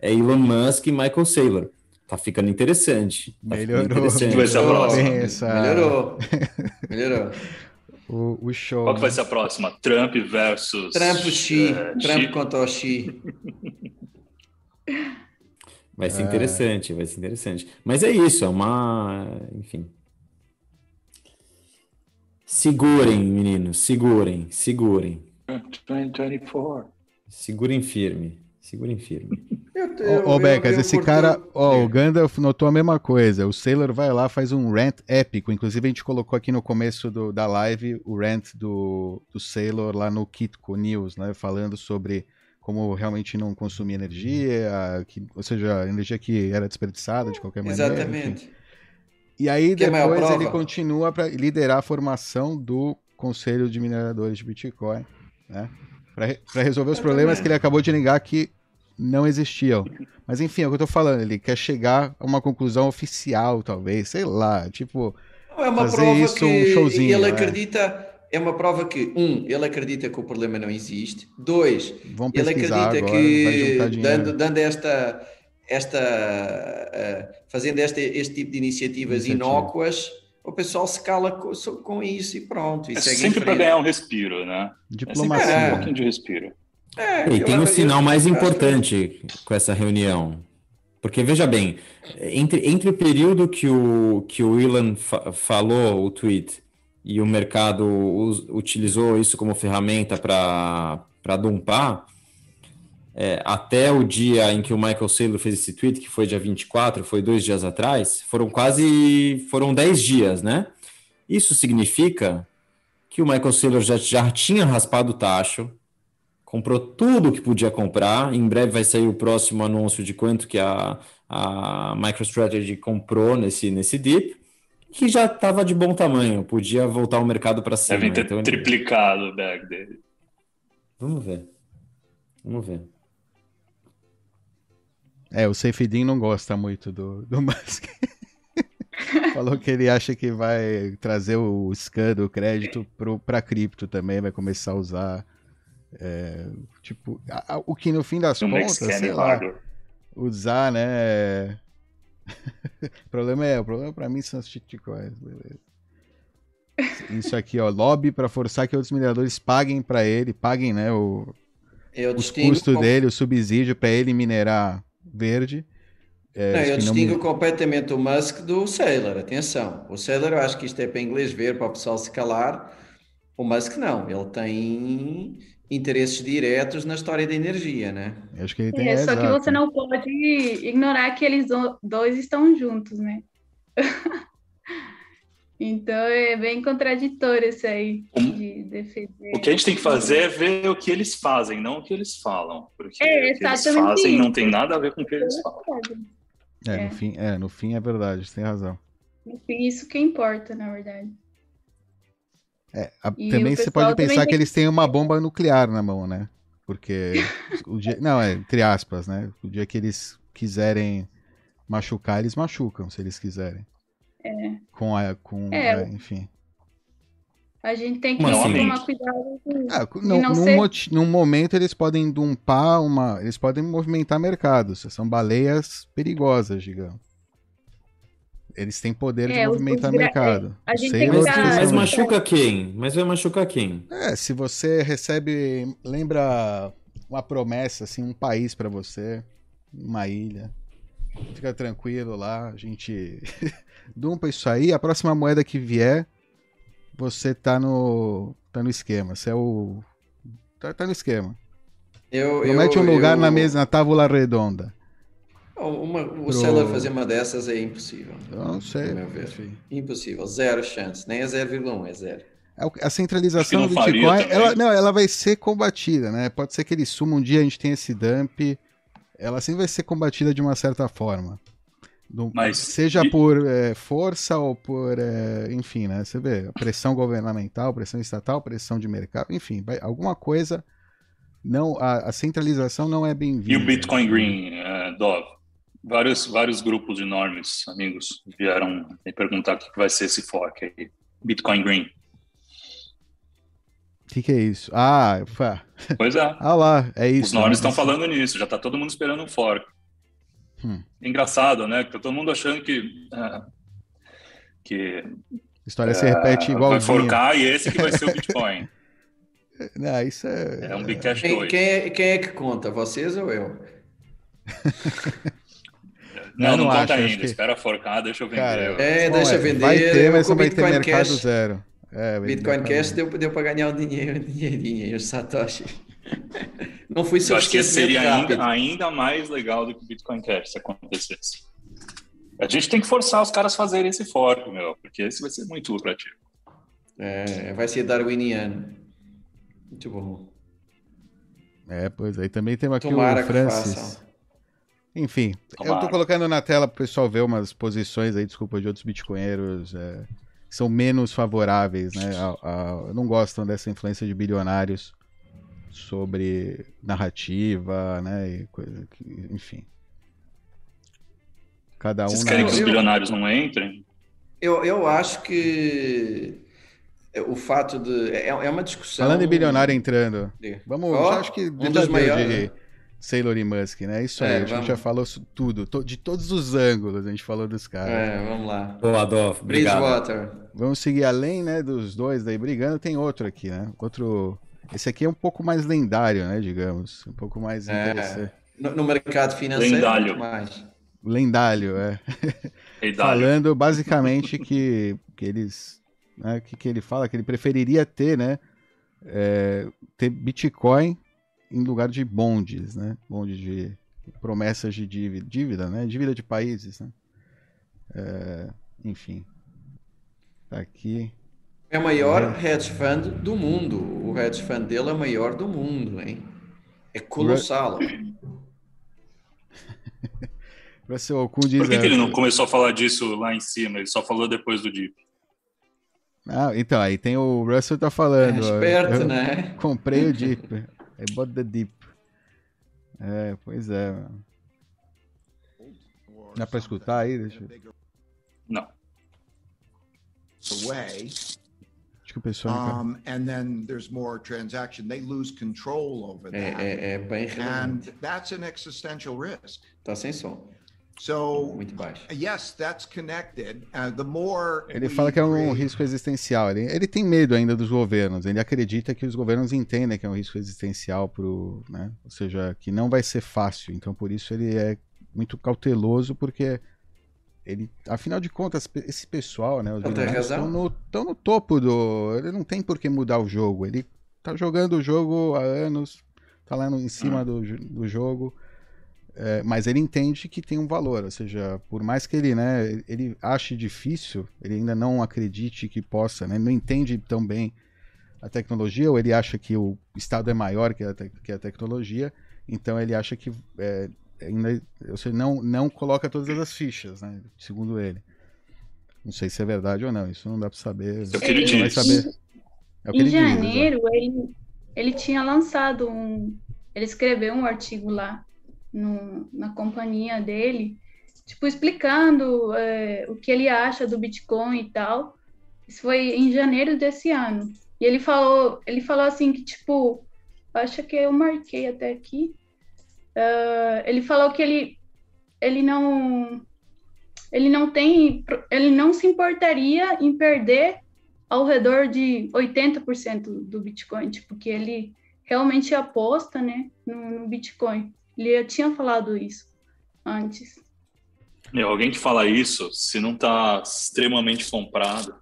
é Elon Musk e Michael Saylor. Tá ficando interessante. Tá Melhorou. Ficando interessante. Vai ser a próxima. Melhorou. Melhorou. O, o, show. Qual que vai ser a próxima? Trump versus. Trump Xi. É, Trump Xi. contra o Xi. Vai ser é. interessante, vai ser interessante. Mas é isso, é uma. Enfim. Segurem, meninos, segurem, segurem. 2024. Segurem firme, segurem firme. Ô, Becas, esse cara, ó, o Gandalf notou a mesma coisa. O Sailor vai lá, faz um rant épico. Inclusive, a gente colocou aqui no começo do, da live o rant do, do Sailor lá no Kitco News, né? Falando sobre como realmente não consumir energia, que, ou seja, energia que era desperdiçada de qualquer maneira. Exatamente. Enfim. E aí que é depois ele continua para liderar a formação do Conselho de Mineradores de Bitcoin, né? Para resolver os problemas que ele acabou de negar que não existiam. Mas enfim, é o que eu tô falando, ele quer chegar a uma conclusão oficial, talvez, sei lá, tipo, é uma fazer prova isso que um showzinho. Ele né? acredita é uma prova que, um, ele acredita que o problema não existe. Dois, ele acredita agora, que, dando, dando esta, esta uh, fazendo este, este tipo de iniciativas inócuas, o pessoal se cala com, com isso e pronto. E é sempre para ganhar um respiro, né? Diplomacia. É um pouquinho de respiro. É, e tem um sinal mais importante com essa reunião. Porque, veja bem, entre, entre o período que o, que o Elon fa falou, o tweet, e o mercado utilizou isso como ferramenta para dumpar, é, até o dia em que o Michael Saylor fez esse tweet, que foi dia 24, foi dois dias atrás, foram quase, foram 10 dias, né? Isso significa que o Michael Saylor já, já tinha raspado o tacho, comprou tudo que podia comprar, em breve vai sair o próximo anúncio de quanto que a, a MicroStrategy comprou nesse, nesse dip, que já estava de bom tamanho, podia voltar o mercado para cima. Devem ter então, triplicado o bag dele. Vamos ver. Vamos ver. É, o Safedin não gosta muito do, do Musk. Falou que ele acha que vai trazer o scan do crédito para cripto também, vai começar a usar. É, tipo, a, a, o que no fim das contas, sei lá, usar, né? o problema é, o problema para mim são as shitcoins, beleza. Isso aqui, ó, lobby para forçar que outros mineradores paguem para ele, paguem, né, o, os custos com... dele, o subsídio para ele minerar verde. É, não, eu distingo não... completamente o Musk do Sailor, atenção. O Sailor, eu acho que isto é para inglês ver, para o pessoal se calar. O Musk não, ele tem interesses diretos na história da energia, né? acho que ele tem é, só que você não pode ignorar que eles dois estão juntos, né? então é bem contraditório isso aí de defender. O que a gente tem que fazer é ver o que eles fazem, não o que eles falam, porque é, o que eles fazem isso. não tem nada a ver com o que eles falam. É, é. No, fim, é no fim é verdade, você tem razão. Isso que importa, na verdade. É, a, também você pode pensar que eles têm uma bomba nuclear na mão, né? Porque o dia, não, é, entre aspas, né? O dia que eles quiserem machucar, eles machucam, se eles quiserem. É. Com a, com, é. a, enfim. A gente tem que tomar cuidado de, ah, de não, não num, ser... num momento eles podem dumpar uma, eles podem movimentar mercados. São baleias perigosas, digamos. Eles têm poder é, de movimentar mercado. É, a gente tem que mas, mas machuca quem? Mas vai machucar quem? É, se você recebe, lembra uma promessa, assim, um país para você, uma ilha. Fica tranquilo lá, a gente dumpa isso aí. A próxima moeda que vier, você tá no tá no esquema. Você é o tá, tá no esquema. Eu, Promete eu, um lugar eu... na mesa, na tábua redonda. Uma, o Pro... Seller fazer uma dessas é impossível. Eu não sei. Impossível, zero chance. Nem é 0,1, é zero. É a centralização do Bitcoin, ela, não, ela vai ser combatida, né? Pode ser que ele suma um dia, a gente tenha esse dump. Ela sempre vai ser combatida de uma certa forma. Do, Mas, seja e... por é, força ou por, é, enfim, né? Você vê, pressão governamental, pressão estatal, pressão de mercado, enfim, vai, alguma coisa. Não, a, a centralização não é bem-vinda. E o Bitcoin Green, uh, Dove? Vários, vários grupos enormes, amigos, vieram me perguntar o que vai ser esse fork aí. Bitcoin Green. O que, que, é isso? Ah, pá. pois é. ah lá, é isso. Os nomes estão né? falando nisso, já tá todo mundo esperando um fork. Hum. Engraçado, né? Que tá todo mundo achando que. Uh, que a história uh, se repete igual. Vai forcar e esse que vai ser o Bitcoin. Não, isso é. É um Bcash 2. Quem, quem, é, quem é que conta? Vocês ou eu? Não, não, não conta acho, ainda. Que... Espera forcar, deixa eu vender. Cara, é, deixa eu vender. Vai ter, mas vai ter mercado Cash, zero. É, Bitcoin Cash deu, deu para ganhar o dinheiro, dinheirinho, Satoshi. Não fui suficiente. Eu acho que seria ainda, ainda mais legal do que o Bitcoin Cash se acontecesse. A gente tem que forçar os caras a fazerem esse fork, meu, porque esse vai ser muito lucrativo. É, vai ser darwiniano. Muito bom. É, pois aí também tem aqui Tomara o Francis. Enfim, Tomara. eu tô colocando na tela pro pessoal ver umas posições aí, desculpa, de outros bitcoinheiros é, que são menos favoráveis, né? A, a, não gostam dessa influência de bilionários sobre narrativa, né? E coisa que, enfim. Cada um. Vocês querem que os bilionários não entrem? Eu, eu acho que o fato de. É, é uma discussão. Falando em bilionário entrando. Vamos. Oh, acho que um dos maiores. De Sailor e Musk, né? Isso aí, é, a gente já falou tudo, de todos os ângulos a gente falou dos caras. É, vamos lá. Boa, Adolfo, obrigado. Bridgewater. Vamos seguir além, né, dos dois daí brigando, tem outro aqui, né? Outro... Esse aqui é um pouco mais lendário, né, digamos, um pouco mais é, interessante. No, no, mercado financeiro, lendário. mais. Lendário, é. Falando basicamente que, que eles... Né, que, que ele fala que ele preferiria ter, né, é, ter Bitcoin em lugar de bondes, né? Bonde de promessas de dívida, dívida né? Dívida de países, né? É, enfim. Tá aqui. É o maior é. hedge fund do mundo. O hedge fund dele é o maior do mundo, hein? É colossal. Russell diz, Por que, que ele não começou a falar disso lá em cima? Ele só falou depois do DIP. Ah, então, aí tem o Russell tá falando. É esperto, né? Comprei o DIP. I bought the deep. É, pois é. Dá pra escutar aí? Deixa eu... Não. Away. Acho que o pessoal. Um, and then there's more transaction. They lose control over é, that. É, é bem And that's an existential risk. Tá sem som. So, muito baixo. Yes, that's connected. Uh, the more ele fala que é um risco existencial. Ele, ele tem medo ainda dos governos. Ele acredita que os governos entendem que é um risco existencial pro, né? Ou seja, que não vai ser fácil. Então, por isso ele é muito cauteloso porque ele, afinal de contas, esse pessoal, né, os estão no, estão no topo do, ele não tem por que mudar o jogo. Ele tá jogando o jogo há anos, tá lá no, em cima ah. do, do jogo. É, mas ele entende que tem um valor, ou seja, por mais que ele, né, ele ache difícil, ele ainda não acredite que possa, né, não entende tão bem a tecnologia, ou ele acha que o Estado é maior que a, que a tecnologia, então ele acha que é, ainda, ou seja, não, não coloca todas as fichas, né, segundo ele. Não sei se é verdade ou não, isso não dá para saber. É o que ele diz. Saber. É o que em ele janeiro, diz, ele, ele tinha lançado um. Ele escreveu um artigo lá no, na companhia dele, tipo, explicando é, o que ele acha do Bitcoin e tal. Isso foi em janeiro desse ano. E ele falou, ele falou assim que, tipo, acho que eu marquei até aqui. Uh, ele falou que ele, ele não ele não tem ele não se importaria em perder ao redor de 80% do Bitcoin, tipo que ele realmente aposta, né, no, no Bitcoin. Ele já tinha falado isso antes. Meu, alguém que fala isso, se não está extremamente comprado,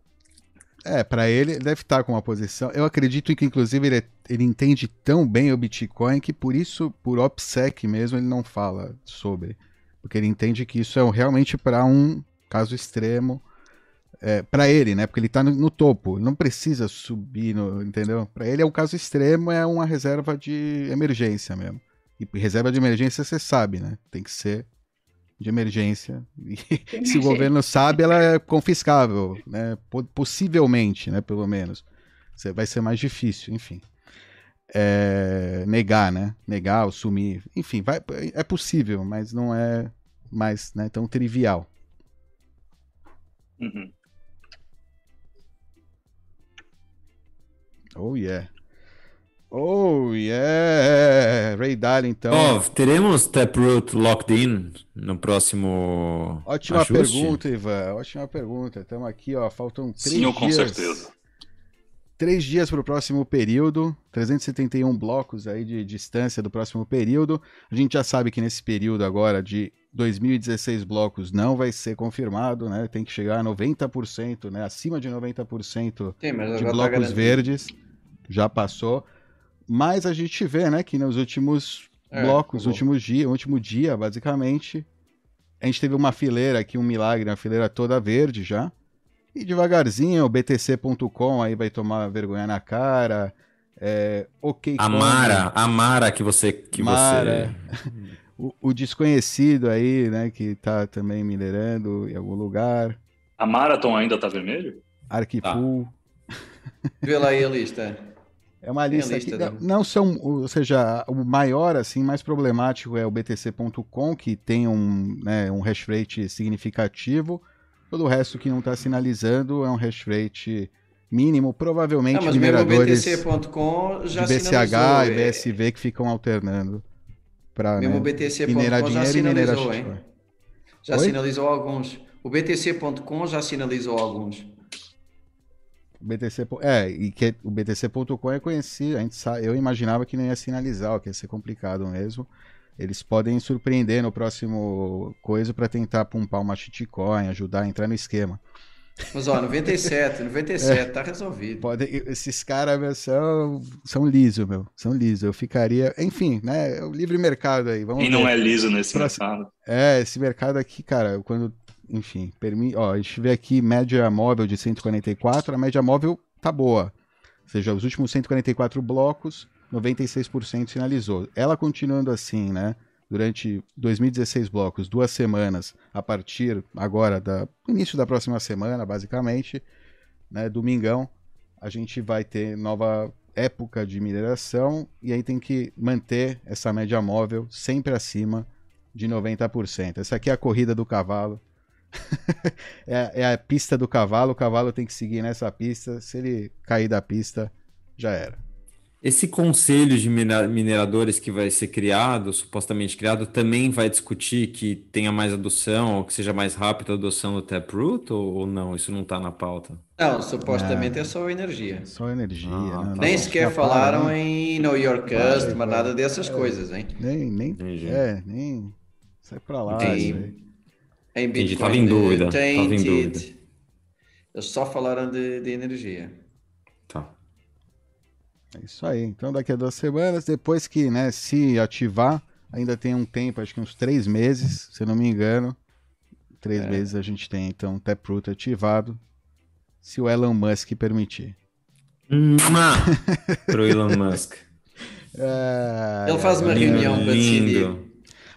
é, para ele deve estar com uma posição. Eu acredito que, inclusive, ele, ele entende tão bem o Bitcoin que por isso, por OPSEC mesmo, ele não fala sobre. Porque ele entende que isso é realmente para um caso extremo. É, para ele, né? Porque ele está no, no, topo, não precisa subir, no, entendeu? Para ele é um caso extremo, é uma reserva de emergência mesmo. E reserva de emergência você sabe, né? Tem que ser de emergência. E se o governo sabe, ela é confiscável, né? Possivelmente, né? Pelo menos. Vai ser mais difícil, enfim. É, negar, né? Negar ou sumir. Enfim, vai, é possível, mas não é mais né, tão trivial. Uhum. Oh, yeah. Oh, yeah! Ray Dalio, então. Oh, teremos Taproot Locked In no próximo. Ótima ajuste? pergunta, Ivan. Ótima pergunta. Estamos aqui, ó. Faltam três Sim, dias. com certeza. Três dias para o próximo período. 371 blocos aí de distância do próximo período. A gente já sabe que nesse período agora de 2016 blocos não vai ser confirmado, né? Tem que chegar a 90%, né? Acima de 90% Sim, de tá blocos tá verdes. Já passou. Mas a gente vê, né, que nos últimos é, blocos, últimos dia, último dia, basicamente, a gente teve uma fileira aqui, um milagre, uma fileira toda verde já. E devagarzinho, o BTC.com aí vai tomar vergonha na cara. É, ok. Amara, Amara que você. Que Mara, você... o, o, desconhecido aí, né, que tá também minerando em algum lugar. A Marathon ainda tá vermelho? Arquipool. Tá. Vê lá aí a lista. É uma lista, lista que não são, ou seja, o maior assim, mais problemático é o BTC.com, que tem um, né, um hash rate significativo. Todo o resto que não está sinalizando é um hash rate mínimo, provavelmente não, mas mineradores BTC.com já de BCH e BSV que ficam alternando para né, minerar dinheiro e minerar Já Oi? sinalizou alguns. O BTC.com já sinalizou alguns. BTC, é, e que o BTC.com é conhecido, a gente sabe, eu imaginava que não ia sinalizar, que ia ser complicado mesmo. Eles podem surpreender no próximo coisa para tentar pumpar uma shitcoin, ajudar a entrar no esquema. Mas ó, 97, 97, é, tá resolvido. Pode, esses caras são, são liso, meu. São liso. Eu ficaria. Enfim, né? É o livre mercado aí. Vamos e não é liso nesse mercado. É, esse mercado aqui, cara, quando enfim, permi... Ó, a gente vê aqui média móvel de 144, a média móvel tá boa. Ou seja, os últimos 144 blocos, 96% finalizou. Ela continuando assim, né? Durante 2016 blocos, duas semanas, a partir agora do início da próxima semana, basicamente, né? Domingão, a gente vai ter nova época de mineração e aí tem que manter essa média móvel sempre acima de 90%. Essa aqui é a corrida do cavalo é, é, a pista do cavalo, o cavalo tem que seguir nessa pista. Se ele cair da pista, já era. Esse conselho de mineradores que vai ser criado, supostamente criado, também vai discutir que tenha mais adoção ou que seja mais rápida a adoção do Taproot ou, não? Isso não está na pauta? Não, supostamente é, é só energia. Só energia. Ah, né? Nem sequer falaram né? em Know Your Customer, nada dessas é, coisas, hein? Nem, nem, é, nem. Sai pra lá. Tem, em Bitcoin. Entendi, estava em dúvida. Tainted. em dúvida. Eles só falaram de, de energia. Tá. É isso aí. Então daqui a duas semanas, depois que né, se ativar, ainda tem um tempo, acho que uns três meses, se não me engano. Três é. meses a gente tem então Taproot ativado, se o Elon Musk permitir. Pro Elon Musk. É... Ele faz uma reunião para decidir.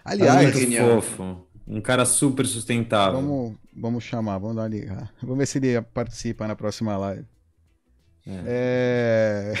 Aliás, fofo. Um cara super sustentável. Vamos, vamos chamar, vamos dar uma ligar. Vamos ver se ele participa na próxima live. É.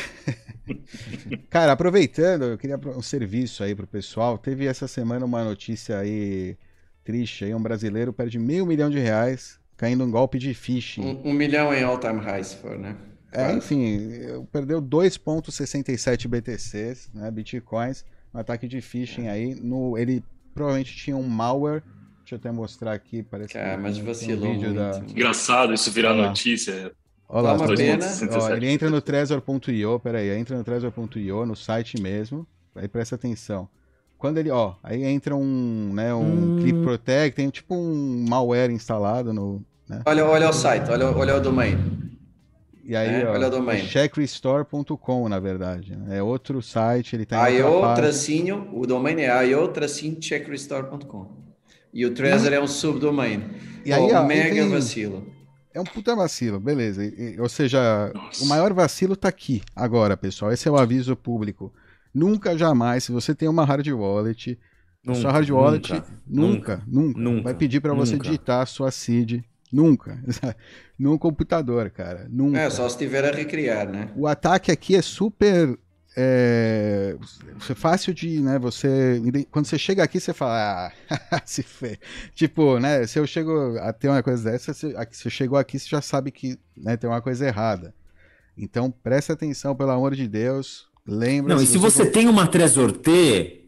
é... cara, aproveitando, eu queria um serviço aí pro pessoal. Teve essa semana uma notícia aí triste aí, um brasileiro perde meio milhão de reais caindo um golpe de phishing. Um, um milhão em all-time high, se for, né? É, enfim, perdeu 2.67 BTCs, né, bitcoins, um ataque de phishing é. aí. No, ele provavelmente tinha um malware. Deixa eu até mostrar aqui, parece Cara, que mas vacilou um vídeo da... Engraçado isso virar notícia. Olha lá, ó, ele entra no Trezor.io, peraí, entra no Trezor.io, no site mesmo, aí presta atenção. Quando ele, ó, aí entra um, né, um hum. Clip Protect, tem tipo um malware instalado no, né? Olha, olha o site, olha, olha o domain. E aí, é, ó, olha o domain. É checkrestore.com, na verdade. Né? É outro site, ele tá em IO tracinho, o domain é IO tracinho checkrestore.com. E o Trezor é um subdomain. E aí, ó, mega tem... vacilo. É um puta vacilo, beleza. E, ou seja, Nossa. o maior vacilo tá aqui, agora, pessoal. Esse é o aviso público. Nunca, jamais, se você tem uma hard wallet, nunca, sua hard wallet nunca, nunca, nunca, nunca vai pedir para você digitar a sua seed. Nunca. Num computador, cara. Nunca. É, só se tiver a recriar, né? O ataque aqui é super. É, é fácil de, né? Você. Quando você chega aqui, você fala. Ah, se fe... Tipo, né? Se eu chego a ter uma coisa dessa, se você chegou aqui, você já sabe que né, tem uma coisa errada. Então, presta atenção, pelo amor de Deus. Lembra. Não, e se você, você tem uma Trezor T,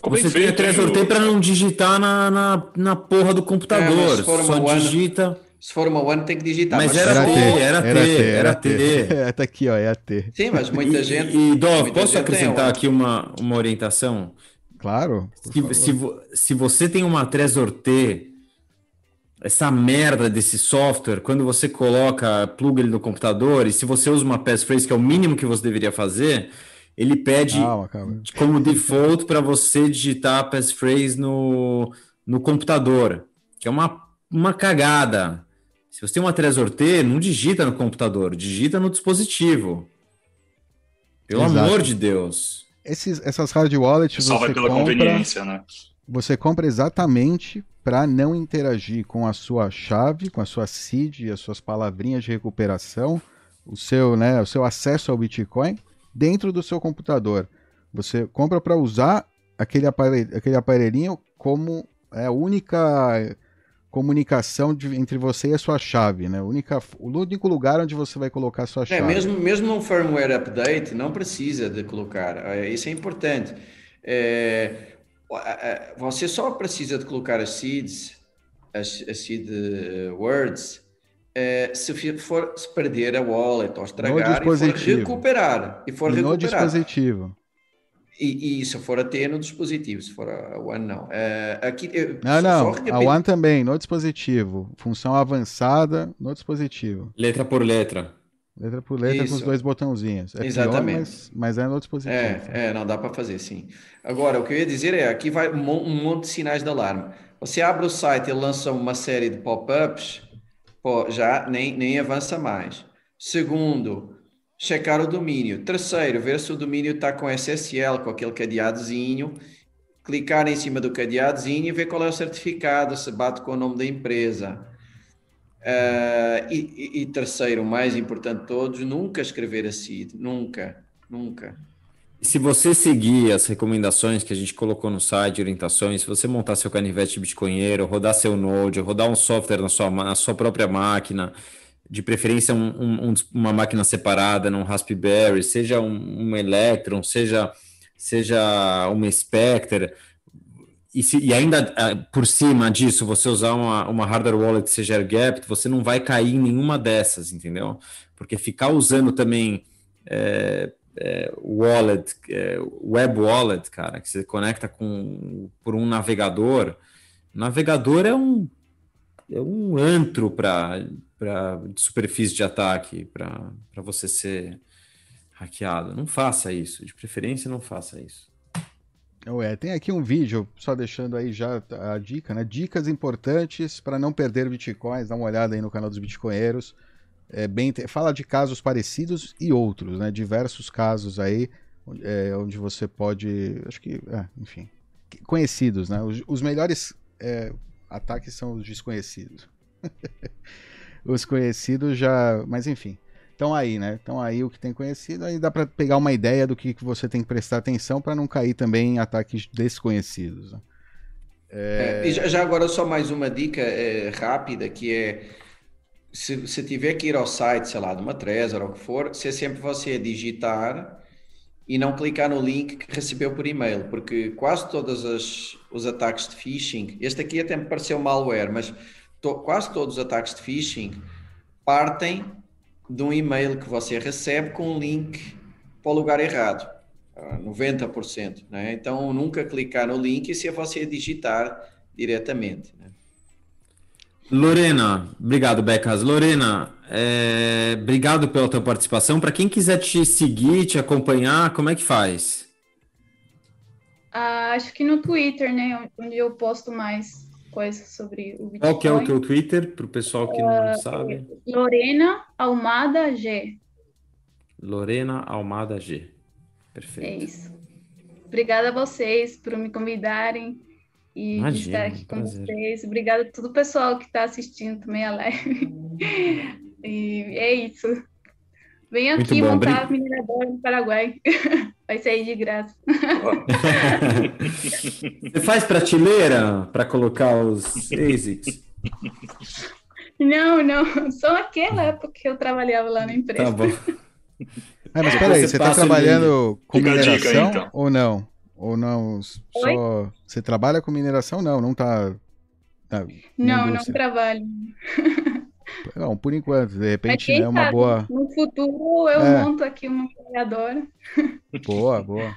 você tem a Trezor T para não digitar na, na, na porra do computador. É, Só One, digita. Se for uma One, tem que digitar. Mas, mas era, T, era, T, era T, era T. É, tá aqui, ó, é a T. Sim, mas muita gente. E, e Dov, posso acrescentar aqui uma, uma orientação? Claro. Se, se, se você tem uma Trezor T essa merda desse software, quando você coloca, pluga ele no computador, e se você usa uma passphrase, que é o mínimo que você deveria fazer, ele pede calma, calma. como default para você digitar a passphrase no, no computador, que é uma, uma cagada. Se você tem uma Trezor T, não digita no computador, digita no dispositivo. Pelo Exato. amor de Deus. Esses, essas hard wallets Só vai pela compra, conveniência, né? Você compra exatamente para não interagir com a sua chave, com a sua seed, as suas palavrinhas de recuperação, o seu, né, o seu acesso ao Bitcoin dentro do seu computador. Você compra para usar aquele, aparelho, aquele aparelhinho como é, a única comunicação de, entre você e a sua chave, né? O, única, o único lugar onde você vai colocar a sua é, chave. Mesmo, mesmo no firmware update, não precisa de colocar. É, isso é importante. É, você só precisa de colocar as seeds, as, as seed eh, words, é, se for se perder a wallet ou estragar e for recuperar e for e recuperar. No dispositivo. E, e, se for até no dispositivo, se for a One, não. É, aqui, não, não, a One também, no dispositivo. Função avançada no dispositivo. Letra por letra. Letra por letra Isso. com os dois botãozinhos. É Exatamente. Pior, mas, mas, é no dispositivo. É, é não dá para fazer, sim. Agora, o que eu ia dizer é, aqui vai um, monte de sinais de alarme. Você abre o site e lança uma série de pop-ups, já nem, nem avança mais. Segundo, checar o domínio. Terceiro, ver se o domínio está com SSL, com aquele cadeadozinho. Clicar em cima do cadeadozinho e ver qual é o certificado, se bate com o nome da empresa. Uh, e, e, terceiro, mais importante de todos, nunca escrever a CID, nunca, nunca. Se você seguir as recomendações que a gente colocou no site, orientações, se você montar seu canivete bitcoinheiro, rodar seu Node, rodar um software na sua, na sua própria máquina, de preferência um, um, uma máquina separada, num Raspberry, seja um, um Electron, seja, seja uma Spectre, e, se, e ainda ah, por cima disso, você usar uma, uma hardware wallet seja air-gapped, você não vai cair em nenhuma dessas, entendeu? Porque ficar usando também é, é, wallet, é, web wallet, cara, que você conecta com, por um navegador, navegador é um, é um antro para superfície de ataque, para você ser hackeado. Não faça isso, de preferência não faça isso. Ué, tem aqui um vídeo, só deixando aí já a dica, né? Dicas importantes para não perder bitcoins. Dá uma olhada aí no canal dos bitcoinheiros. É bem, fala de casos parecidos e outros, né? Diversos casos aí é, onde você pode, acho que, é, enfim, conhecidos, né? Os, os melhores é, ataques são os desconhecidos. os conhecidos já. Mas enfim. Estão aí, né? Estão aí o que tem conhecido. Aí dá para pegar uma ideia do que, que você tem que prestar atenção para não cair também em ataques desconhecidos. Né? É... É, já, já, agora só mais uma dica é, rápida que é se, se tiver que ir ao site, sei lá, de uma Trezor ou o que for, se é sempre você digitar e não clicar no link que recebeu por e-mail, porque quase todos os, os ataques de phishing, este aqui até me pareceu malware, mas to, quase todos os ataques de phishing partem de um e-mail que você recebe com um link para o lugar errado. 90%. Né? Então, nunca clicar no link se você digitar diretamente. Né? Lorena, obrigado, Becas. Lorena, é, obrigado pela tua participação. Para quem quiser te seguir, te acompanhar, como é que faz? Ah, acho que no Twitter, né? Onde eu posto mais coisas sobre o Bitcoin. Qual que é o teu Twitter, para o pessoal que não uh, sabe? Lorena Almada G. Lorena Almada G. Perfeito. É isso. Obrigada a vocês por me convidarem e Imagina, estar aqui com prazer. vocês. Obrigada a todo o pessoal que está assistindo também a live. e é isso. Venha aqui bom, montar brin... minerador no Paraguai. Vai sair de graça. Você faz prateleira para colocar os ASICs? Não, não. Só naquela época que eu trabalhava lá na empresa. Tá bom. Ah, mas peraí, você está trabalhando com mineração então. ou não? Ou não? Só Oi? você trabalha com mineração? Não, não está. Tá, não, não trabalho. Não, por enquanto, de repente é uma sabe, boa. No futuro eu é. monto aqui uma criadora. Boa, boa.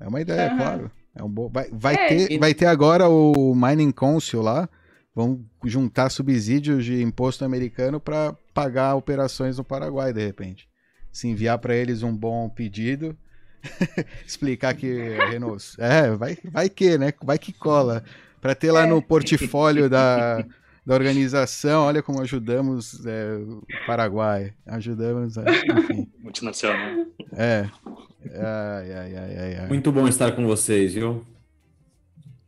É uma ideia, uhum. claro. É um bo... vai, vai, é. ter, vai ter agora o Mining Council lá. Vão juntar subsídios de imposto americano para pagar operações no Paraguai, de repente. Se enviar para eles um bom pedido, explicar que Renault. É, vai, vai que, né? Vai que cola. Para ter lá no é. portfólio da, da organização, olha como ajudamos é, o Paraguai. Ajudamos, é, enfim. Multinacional. É. Ai, ai, ai, ai, Muito bom estar com vocês, viu?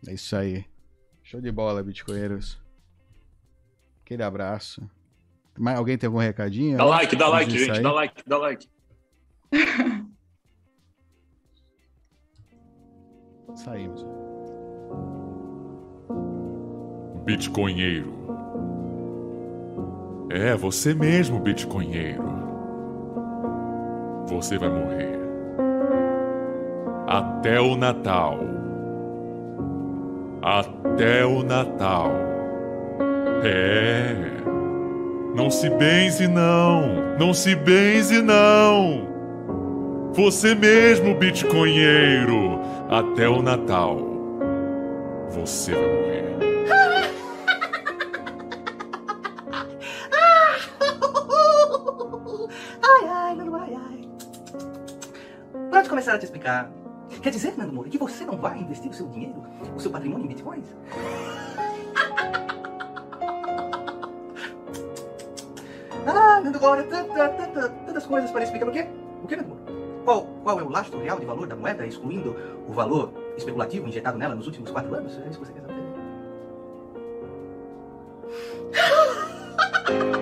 É isso aí. Show de bola, bitcoinheiros. Aquele abraço. Mas alguém tem algum recadinho? Dá like, dá like, gente. Dá like, dá like. Saímos. Bitcoinheiro. É, você mesmo, Bitcoinheiro. Você vai morrer. Até o Natal. Até o Natal. É. Não se benze, não. Não se benze, não. Você mesmo, Bitcoinheiro. Até o Natal. Você vai morrer. Começar a te explicar. Quer dizer, Nando Moura, que você não vai investir o seu dinheiro, o seu patrimônio em bitcoins? ah, Nando Moura, tantas coisas para explicar o quê? O que, Nando Moura? Qual, qual é o lastro real de valor da moeda, excluindo o valor especulativo injetado nela nos últimos quatro anos? É isso que você quer saber?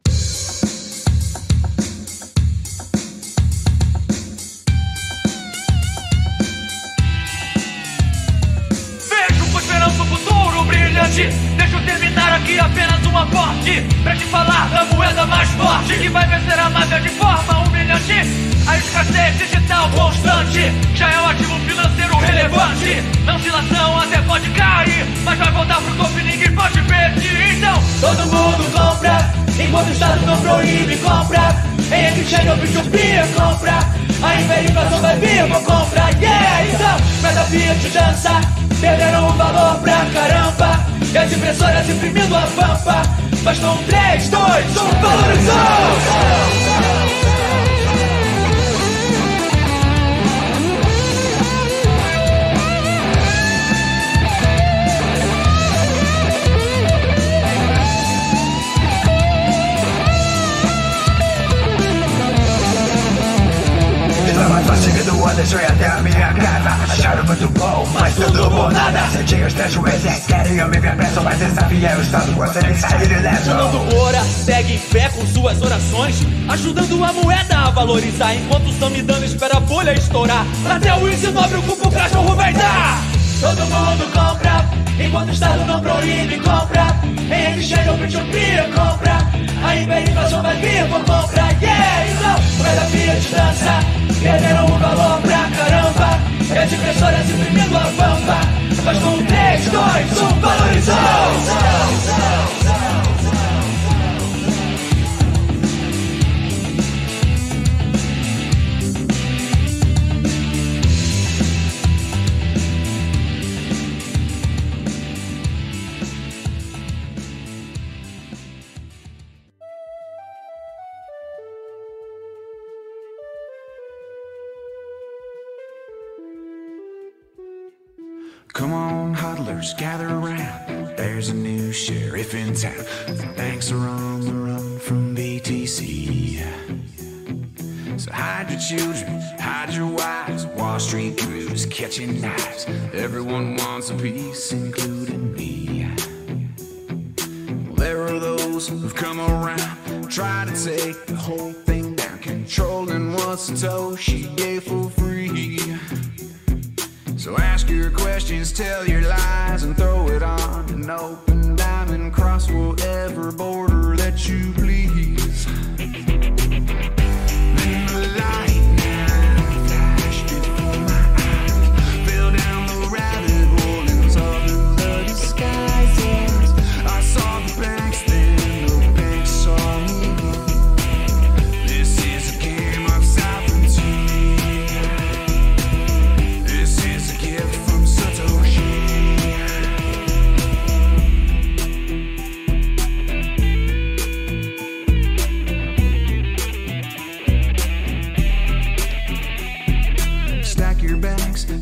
Deixa eu terminar aqui apenas uma porta. morte Pra te falar da moeda mais forte. Que vai vencer a máfia de forma humilhante? A escassez digital constante. Já é um ativo financeiro relevante. Não oscilação até pode cair. Mas vai voltar pro topo e ninguém pode pedir Então todo mundo compra. Enquanto o Estado não proíbe, compra. Em exchange ou P2P, compra. A hiperinflação vai vir, vou comprar. Yeah, então, meta Fiat dança Perderam o valor pra caramba E as impressoras imprimindo a pampa Bastou um 3, 2, 1, valorizou! O deixei até a minha casa. Acharam muito bom, mas tudo por nada. Sentinhos três juízes eu me ver preso Mas desafia o Estado, você nem sair ileso Fernando ora, segue fé com suas orações Ajudando a moeda a valorizar. Enquanto estão me dando espera a bolha estourar. Até o índice nobre o cupo cachorro vai dar. Todo mundo compra, enquanto o Estado não proíbe, compra. Em exchange ou P2P, compra. A hiperinflação vai vir por compra, yeah! Então, moeda Fiat dança Perderam o valor pra caramba. E as impressoras imprimindo a pampa Mas com 3, 2, 1, valorizou! Huddlers, gather around. There's a new sheriff in town. The banks are on the run from BTC. So hide your children, hide your wives. Wall Street crews catching knives. Everyone wants a piece, including me. Well, there are those who've come around, try to take the whole thing down, controlling what Satoshi gave for free. So ask your questions, tell your lies, and throw it on an open diamond. Cross whatever border that you please.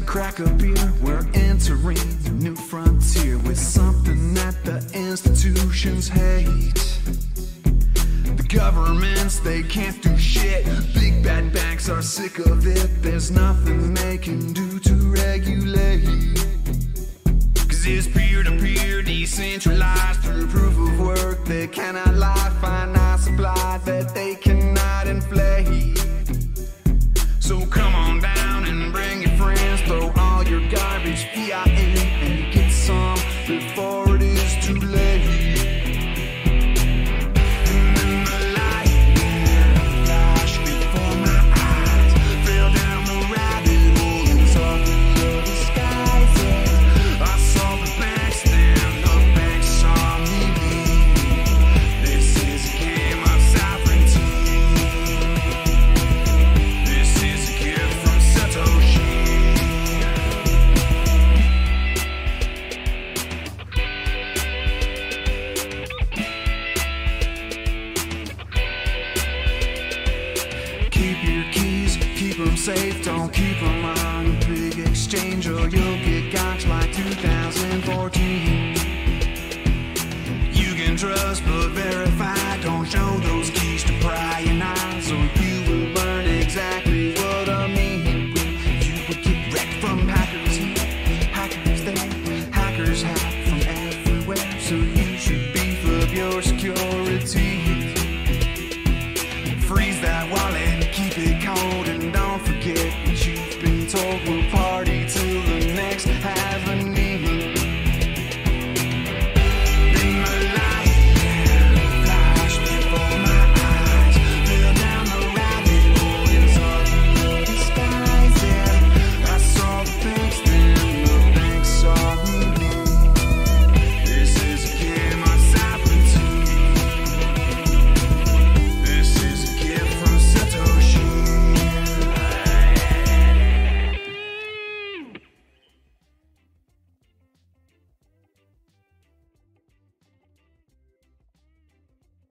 Crack a beer. We're entering a new frontier with something that the institutions hate. The governments, they can't do shit. Big bad banks are sick of it. There's nothing they can do to regulate. Cause it's peer to peer, decentralized through proof of work. They cannot lie, finite supply that they cannot inflate. So come on down garbage. Fiat just but verify. Don't show the